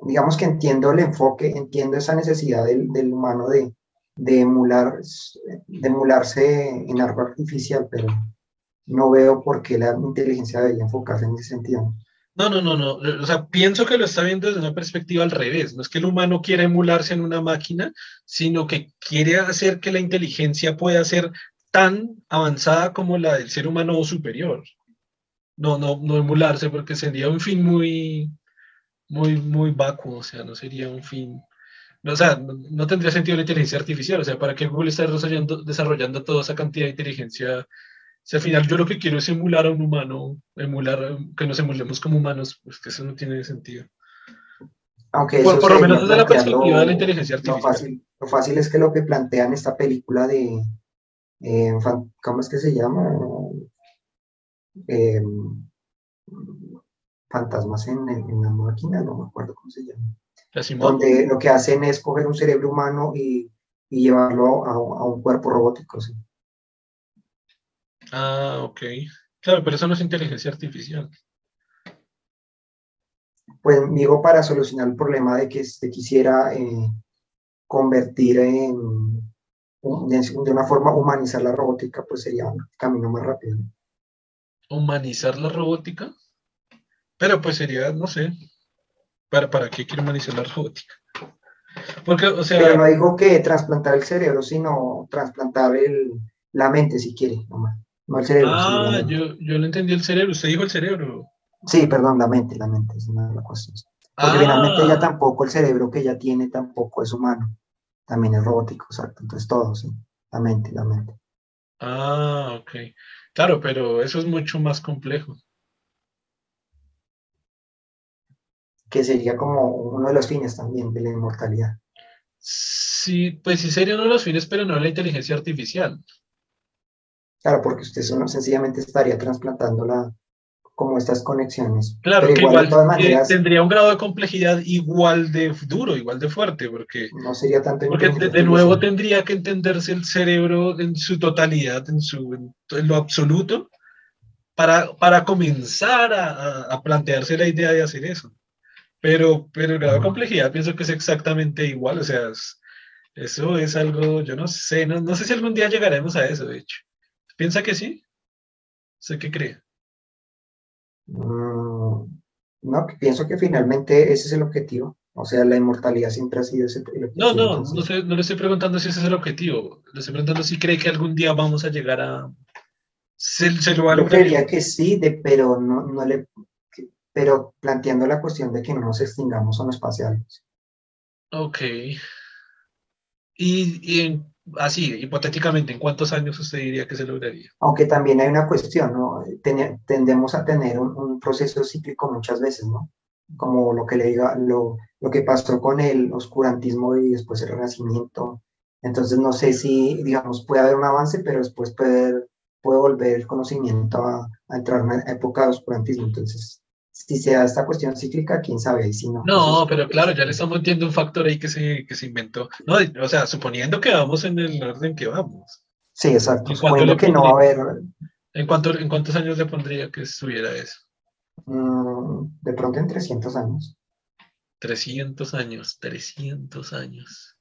digamos que entiendo el enfoque, entiendo esa necesidad del, del humano de, de, emular, de emularse en algo artificial, pero no veo por qué la inteligencia debería enfocarse en ese sentido. No, no, no, no. O sea, pienso que lo está viendo desde una perspectiva al revés. No es que el humano quiera emularse en una máquina, sino que quiere hacer que la inteligencia pueda ser tan avanzada como la del ser humano o superior. No, no, no emularse, porque sería un fin muy, muy, muy vacuo, o sea, no sería un fin. No, o sea, no, tendría sentido la inteligencia artificial, o sea, ¿para qué Google está desarrollando, desarrollando toda esa cantidad de inteligencia? Si al final yo lo que quiero es emular a un humano, emular, que nos emulemos como humanos, pues que eso no tiene sentido. Aunque por, lo menos desde la perspectiva de la inteligencia artificial. Lo fácil, lo fácil es que lo que plantean esta película de, eh, ¿cómo es que se llama? Eh, fantasmas en, en, la máquina, no me acuerdo cómo se llama. Donde lo que hacen es coger un cerebro humano y, y llevarlo a, a, un cuerpo robótico. ¿sí? Ah, ok. Claro, pero eso no es inteligencia artificial. Pues digo, para solucionar el problema de que se quisiera eh, convertir en, de una forma, humanizar la robótica, pues sería un camino más rápido. ¿Humanizar la robótica? Pero pues sería, no sé, ¿para, para qué quiero humanizar la robótica? Porque, o sea... Pero no digo que trasplantar el cerebro, sino trasplantar el, la mente, si quiere, nomás. No el cerebro. Ah, yo, yo no entendí el cerebro. Usted dijo el cerebro. Sí, perdón, la mente, la mente es una de las cosas. Porque Ah. finalmente ella tampoco, el cerebro que ella tiene tampoco es humano. También es robótico, exacto. Entonces todo, sí. La mente, la mente. Ah, ok. Claro, pero eso es mucho más complejo. Que sería como uno de los fines también de la inmortalidad. Sí, pues sí sería uno de los fines, pero no la inteligencia artificial. Claro, porque usted solo sencillamente estaría trasplantando la, como estas conexiones. Claro, Pero que igual, igual de todas eh, tendría un grado de complejidad igual de duro, igual de fuerte, porque, no sería tanto porque de, nuevo tendría que entenderse el cerebro en su totalidad, en, su, en, lo absoluto, para, para comenzar a- a plantearse la idea de hacer eso. Pero, pero el grado de complejidad pienso que es exactamente igual, o sea, es- eso es algo, yo no sé, no, no sé si algún día llegaremos a eso, de hecho. ¿Piensa que sí? ¿Sé qué cree? Mm, no, pienso que finalmente ese es el objetivo. O sea, la inmortalidad siempre ha sido ese el objetivo. No, no, no, sé, no le estoy preguntando si ese es el objetivo. Le estoy preguntando si cree que algún día vamos a llegar a... Se, se lo va a Yo creería que sí, de, pero no, no le, pero planteando la cuestión de que no nos extingamos pase algo. Ok. Y, y en- así, hipotéticamente, ¿en cuántos años usted diría que se lograría? Aunque también hay una cuestión, ¿no? Tene- tendemos a tener un, un proceso cíclico muchas veces, ¿no? Como lo que le diga, lo, lo que pasó con el oscurantismo y después el renacimiento. Entonces no sé si, digamos, puede haber un avance, pero después puede, puede volver el conocimiento a, a entrar en una época de oscurantismo. Entonces, si se da esta cuestión cíclica, quién sabe, y si no. No, pero claro, ya le estamos metiendo un factor ahí que se, que se inventó. No, o sea, suponiendo que vamos en el orden que vamos. Sí, exacto. ¿Y cuánto Suponiendo que no va a haber, ¿En, cuánto, ¿En cuántos años le pondría que estuviera eso? mm, de pronto en 300 años. 300 años, 300 años.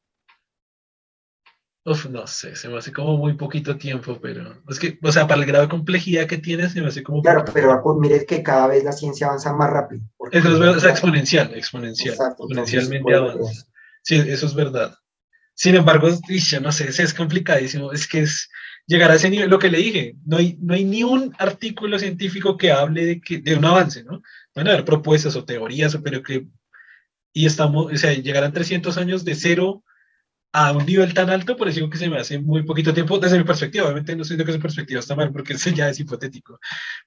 Uf, no sé, se me hace como muy poquito tiempo, pero es que, o sea, para el grado de complejidad que tiene, se me hace como... Claro, pero acu- mire que cada vez la ciencia avanza más rápido. Eso es, verdad, es exponencial, exponencial, Exacto, exponencialmente avanza. Sí, eso es verdad. Sin embargo, yo no sé, es complicadísimo, es que es llegar a ese nivel, lo que le dije, no hay, no hay ni un artículo científico que hable de, que, de un avance, ¿no? Van a haber propuestas o teorías, pero que, y estamos, o sea, llegarán 300 años de cero a un nivel tan alto, por eso digo que se me hace muy poquito tiempo, desde mi perspectiva, obviamente no diciendo que su perspectiva está mal, porque eso ya es hipotético,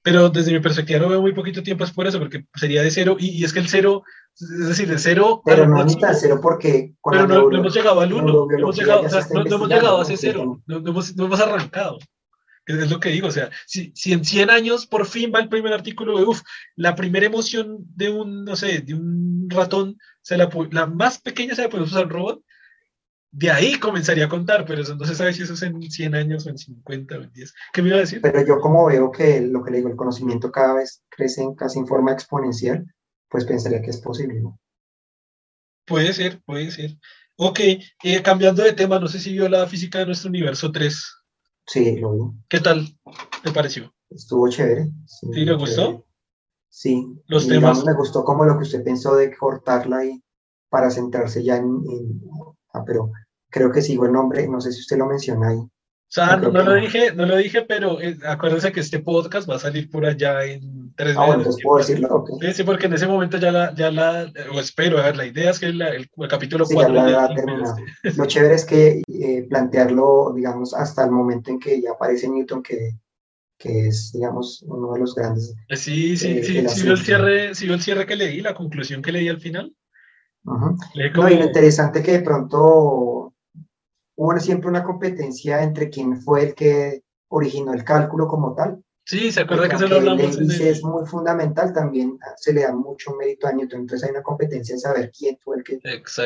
pero desde mi perspectiva lo veo muy poquito tiempo es por eso, porque sería de cero, y, y es que el cero, es decir, de cero... Pero no tan cero porque con pero no, no hemos llegado al 1, no hemos llegado, o se sea, está no, no hemos llegado a ese cero, no, no hemos, no hemos arrancado. Es lo que digo, o sea, si, si en 100 años por fin va el primer artículo de, uff, la primera emoción de un, no sé, de un ratón, se la, la más pequeña se la podemos usar al robot, de ahí comenzaría a contar, pero eso no se sabe si eso es en 100 años o en 50 o en 10. ¿Qué me iba a decir? Pero yo como veo que lo que le digo, el conocimiento cada vez crece en casi en forma exponencial, pues pensaría que es posible, ¿no? Puede ser, puede ser. Ok, eh, cambiando de tema, no sé si vio la física de nuestro universo 3. Sí, lo vi. ¿Qué tal te pareció? Estuvo chévere. Sí, ¿Sí le chévere. gustó? Sí. Los y, temas- digamos, me gustó como lo que usted pensó de cortarla y para centrarse ya en, en- ah, pero creo que sigo el nombre, no sé si usted lo menciona ahí. O sea, No, no, lo no. dije, no lo dije, pero eh, acuérdense que este podcast va a salir por allá en tres Ah, bueno, meses. entonces puedo decirlo, ok. Sí, porque en ese momento ya la, ya la, o espero, a ver, la idea es que la- el, el capítulo Sí, ya 4 la ya ha esté- terminado. Lo chévere es que eh, plantearlo, digamos, hasta el momento en que ya aparece Newton, que, que es, digamos, uno de los grandes. Sí, sí, eh, sí, la sí el cierre, sí el cierre que leí, la conclusión que leí al final. No, y lo interesante que de pronto hubo siempre una competencia entre quién fue el que originó el cálculo como tal. sí, se acuerda que se lo hablamos el- es muy fundamental, también se le da mucho mérito a Newton. Entonces hay una competencia en saber quién fue el que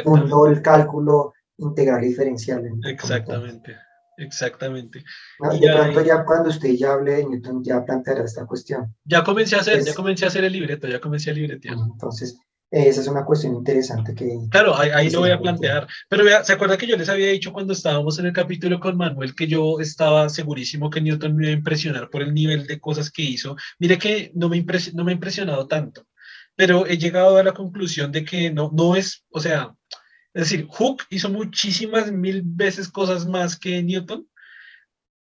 fundó el cálculo integral diferencial. en- exactamente, exactamente. ¿no? Y Y de pronto ya cuando usted ya hable de Newton ya planteará esta cuestión. Ya comencé a hacer, Es- ya comencé a hacer el libreto, ya comencé a libretear. Entonces, esa es una cuestión interesante que... Claro, ahí, ahí lo voy a plantear. Pero vea, ¿se acuerda que yo les había dicho cuando estábamos en el capítulo con Manuel que yo estaba segurísimo que Newton me iba a impresionar por el nivel de cosas que hizo? Mire que no me, impres- no me ha impresionado tanto. pero he llegado a la conclusión de que no, no es, o sea, es decir, Hooke hizo muchísimas mil veces cosas más que Newton,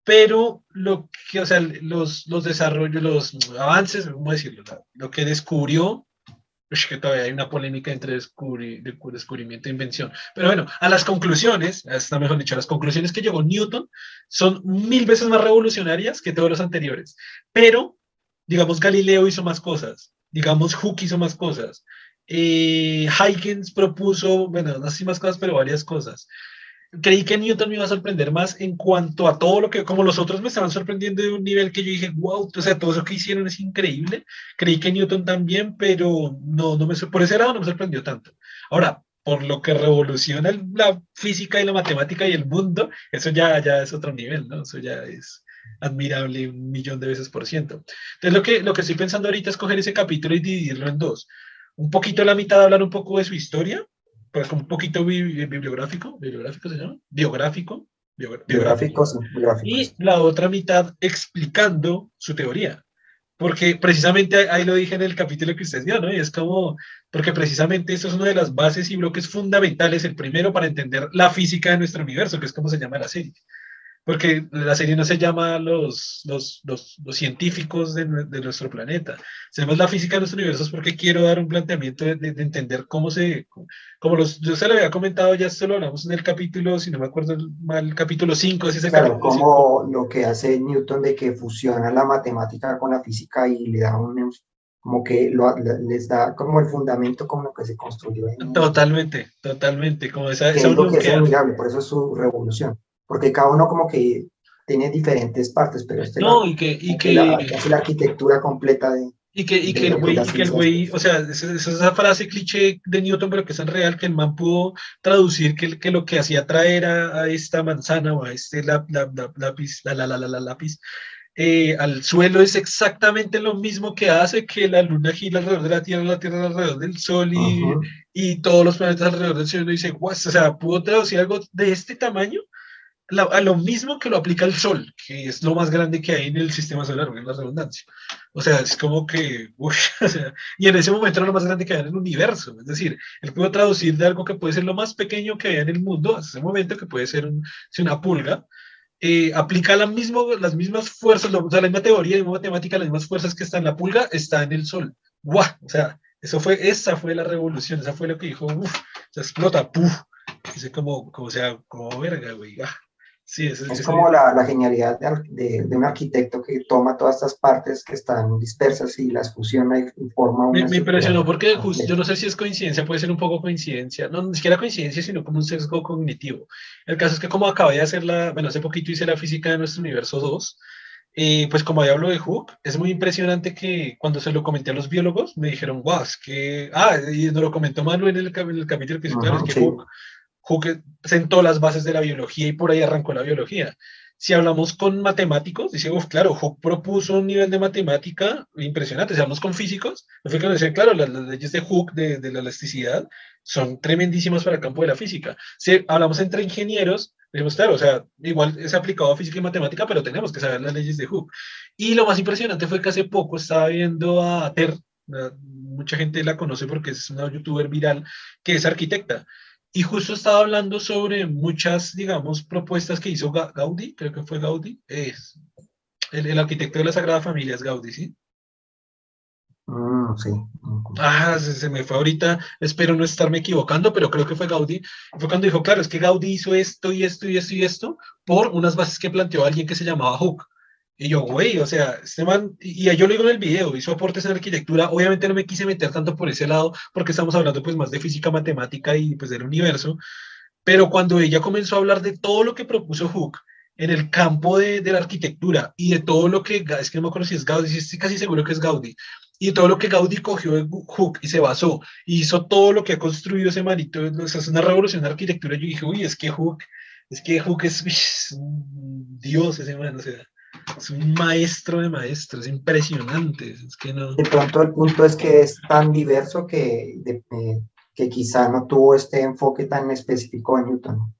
pero lo que, o sea, los, los desarrollos, los avances, ¿cómo decirlo? Lo que descubrió, es que todavía hay una polémica entre descubrimiento e invención. Pero bueno, a las conclusiones, está mejor dicho, a las conclusiones que llegó Newton son mil veces más revolucionarias que todos los anteriores. Pero, digamos, Galileo hizo más cosas, digamos, Hooke hizo más cosas, eh, Huygens propuso, bueno, no sé más cosas, pero varias cosas. Creí que Newton me iba a sorprender más en cuanto a todo lo que, como los otros me estaban sorprendiendo de un nivel que yo dije, wow, o sea, todo eso que hicieron es increíble. Creí que Newton también, pero no, no me, por ese lado no me sorprendió tanto. Ahora, por lo que revoluciona la física y la matemática y el mundo, eso ya, ya es otro nivel, ¿no? Eso ya es admirable un millón de veces por ciento. Entonces, lo que, lo que estoy pensando ahorita es coger ese capítulo y dividirlo en dos un poquito la mitad hablar un poco de su historia, pues un poquito bibliográfico, bibliográfico se llama, biográfico, biográfico, y la otra mitad explicando su teoría. Porque precisamente ahí lo dije en el capítulo que usted dio, ¿no? Y es como, porque precisamente eso es una de las bases y bloques fundamentales, el primero para entender la física de nuestro universo, que es como se llama la serie porque la serie no se llama los, los, los, los científicos de, de, nuestro planeta, se llama la física de nuestro universo, es porque quiero dar un planteamiento de, de, entender cómo se, como los, yo se lo había comentado, ya se lo hablamos en el capítulo, si no me acuerdo mal, capítulo 5, es ese claro, como lo que hace Newton de que fusiona la matemática con la física y le da un, como que lo, les da como el fundamento como lo que se construyó. En, totalmente, totalmente, como esa, esa es lo que es admirable, por eso es su revolución porque cada uno como que tiene diferentes partes, pero este no, y que, y que, la, hace la arquitectura completa de... Y que, y que el güey, que el güey, o sea, esa, esa frase cliché de Newton, pero que es en real, que el man pudo traducir que, que lo que hacía traer a, a, esta manzana o a este la, la, lápiz, la, la, la, la, lápiz, eh, al suelo es exactamente lo mismo que hace que la luna gira alrededor de la Tierra, la Tierra alrededor del Sol y, y todos los planetas alrededor del Sol. Y dice, o sea, pudo traducir algo de este tamaño a lo mismo que lo aplica el Sol, que es lo más grande que hay en el sistema solar, en la redundancia. O sea, es como que, uy, <laughs> o sea, y en ese momento era lo más grande que hay en el universo. Es decir, él pudo traducir de algo que puede ser lo más pequeño que hay en el mundo, hasta ese momento, que puede ser un, una pulga, eh, aplica la mismo, las mismas fuerzas, o sea, la misma teoría, la misma matemática, las mismas fuerzas que están en la pulga, está en el Sol. ¡Guau! O sea, eso fue, esa fue la revolución, esa fue lo que dijo, uff, se explota, ¡puf! Dice como, como sea, como verga, güey. Ah, es, como la, la, genialidad de, de, un arquitecto que toma todas estas partes que están dispersas y las fusiona y forma una. Me, me impresionó porque justo, yo no sé si es coincidencia, puede ser un poco coincidencia, no ni siquiera coincidencia, sino como un sesgo cognitivo. El caso es que, como acabé de hacer la, bueno, hace poquito hice la física de nuestro universo 2, y pues como hablo de Hooke, es muy impresionante que cuando se lo comenté a los biólogos, me dijeron, guau, es que, ah, y nos lo comentó Manuel en el, en el capítulo que hizo, claro, es que Hooke Hooke sentó las bases de la biología y por ahí arrancó la biología. Si hablamos con matemáticos, dice, claro, Hooke propuso un nivel de matemática impresionante. Si hablamos con físicos, nos decir, claro, las, leyes de Hooke de, de, la elasticidad son tremendísimas para el campo de la física. Si hablamos entre ingenieros, decimos, claro, o sea, igual es aplicado a física y matemática, pero tenemos que saber las leyes de Hooke. Y lo más impresionante fue que hace poco estaba viendo a Ter, mucha gente la conoce porque es una youtuber viral, que es arquitecta. Y justo estaba hablando sobre muchas, digamos, propuestas que hizo Gaudí, creo que fue Gaudí, es el, el arquitecto de la Sagrada Familia es Gaudí, ¿sí? Mm, sí. Ah, se, se, me fue ahorita, espero no estarme equivocando, pero creo que fue Gaudí. Fue cuando dijo, claro, es que Gaudí hizo esto y esto y esto y esto por unas bases que planteó alguien que se llamaba Hooke. Y yo, güey, o sea, este man, y, yo lo digo en el video, hizo aportes en arquitectura, obviamente no me quise meter tanto por ese lado, porque estamos hablando pues más de física, matemática y pues del universo, pero cuando ella comenzó a hablar de todo lo que propuso Hooke en el campo de, de la arquitectura y de todo lo que, es que no me acuerdo si es Gaudí, estoy casi seguro que es Gaudí, y todo lo que Gaudí cogió de Hooke y se basó, y hizo todo lo que ha construido ese manito, o sea, es una revolución de arquitectura, yo dije, uy, es que Hooke, es que Hooke es, <laughs> es Dios ese man, o sea es un maestro de maestros, impresionante. Es que no... De pronto el punto es que es tan diverso que, que quizá no tuvo este enfoque tan específico en Newton.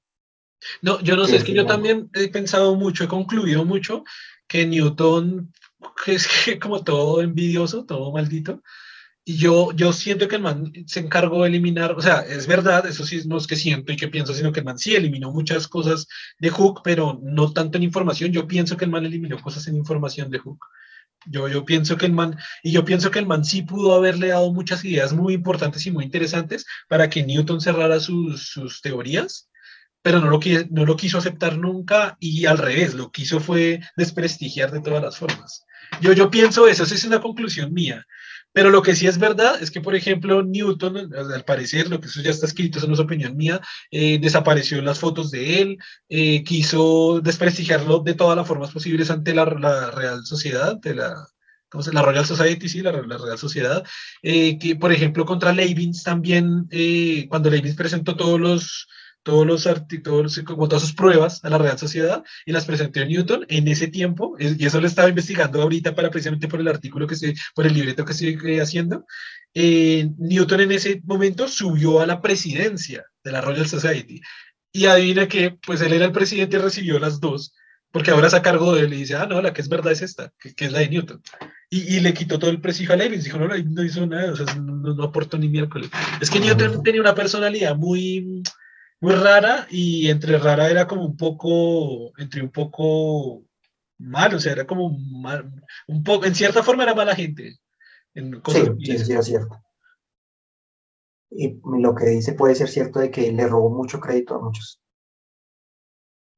No, yo no sé, es que yo también he pensado mucho, he concluido mucho que Newton es que <laughs> como todo envidioso, todo maldito, y yo, yo siento que el man se encargó de eliminar, o sea, es verdad, eso sí no es que siento y que pienso, sino que el man sí eliminó muchas cosas de Hook, pero no tanto en información. Yo pienso que el man eliminó cosas en información de Hook. Yo, yo pienso que el man, y yo pienso que el man sí pudo haberle dado muchas ideas muy importantes y muy interesantes para que Newton cerrara sus, sus teorías, pero no lo, no lo quiso aceptar nunca y al revés, lo quiso fue desprestigiar de todas las formas. Yo, yo pienso eso, esa es una conclusión mía. Pero lo que sí es verdad es que, por ejemplo, Newton, al parecer, lo que eso ya está escrito, eso no es opinión mía, eh, desapareció las fotos de él, eh, quiso desprestigiarlo de todas las formas posibles ante la, Real Sociedad, de la, ¿cómo se, la Royal Society, sí, la, Real Sociedad, eh, que, por ejemplo, contra Leibniz también, cuando Leibniz presentó todos los todos los artículos, como todas sus pruebas a la Real Sociedad y las presentó Newton en ese tiempo, y eso lo estaba investigando ahorita para precisamente por el artículo que estoy, por el libreto que estoy haciendo. Eh, Newton en ese momento subió a la presidencia de la Royal Society y adivina que, pues él era el presidente y recibió las dos, porque ahora se cargo de él y dice, ah, no, la que es verdad es esta, que, es la de Newton. Y, y, le quitó todo el prestigio a Leibniz, dijo, no, no hizo nada, o sea, no, no aportó ni miércoles. Es que Newton tenía una personalidad muy muy rara y entre rara era como un poco, entre un poco mal, o sea, era como mal, un poco, en cierta forma era mala gente. En sí, sí, sí, es cierto. Y lo que dice puede ser cierto de que le robó mucho crédito a muchos.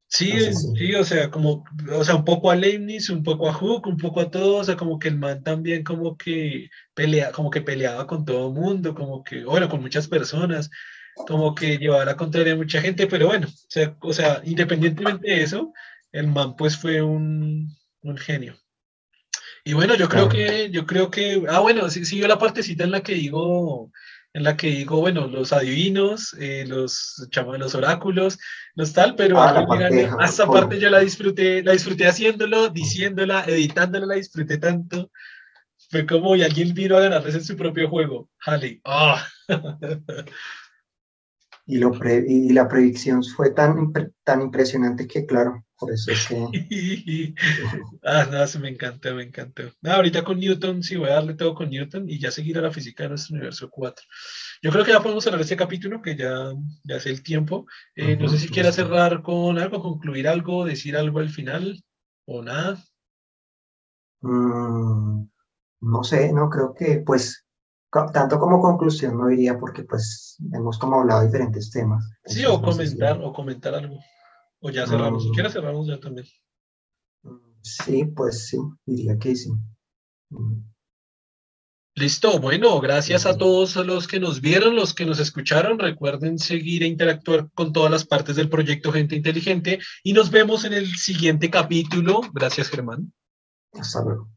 Sí, sí, o sea, como, o sea, un poco a Leibniz, un poco a Hook, un poco a todos, o sea, como que el man también como que pelea, como que peleaba con todo el mundo, como que, bueno, con muchas personas, como que llevaba la contraria a mucha gente, pero bueno, o sea, o sea, independientemente de eso, el man pues fue un, un genio. Y bueno, yo creo que, yo creo que, ah, bueno, siguió sí, la partecita en la que digo, en la que digo, bueno, los adivinos, eh, los, los oráculos, los tal, pero ah, esta parte yo la disfruté, la disfruté haciéndolo, diciéndola, editándola, la disfruté tanto. Fue como, y alguien vino a ganarles en su propio juego. Halley. Ah. <laughs> y, lo y la predicción fue tan, tan impresionante que, claro, por eso es que... <laughs> ah, no, se me encanta, me encantó. ahorita con Newton, sí, voy a darle todo con Newton y ya seguir a la física de nuestro universo 4. Yo creo que ya podemos cerrar este capítulo, que ya, ya es el tiempo. Eh, no sé si quieras cerrar con algo, concluir algo, decir algo al final o nada. Mm, no sé, no creo que pues tanto como conclusión no diría porque pues hemos como hablado de diferentes temas. Sí, o comentar, o comentar algo. O ya cerramos. Si mm. quieres cerramos ya también. Sí, pues sí, diría que sí. Mm. Listo, bueno, gracias a todos los que nos vieron, los que nos escucharon. Recuerden seguir e interactuar con todas las partes del proyecto Gente Inteligente y nos vemos en el siguiente capítulo. Gracias, Germán. Hasta luego.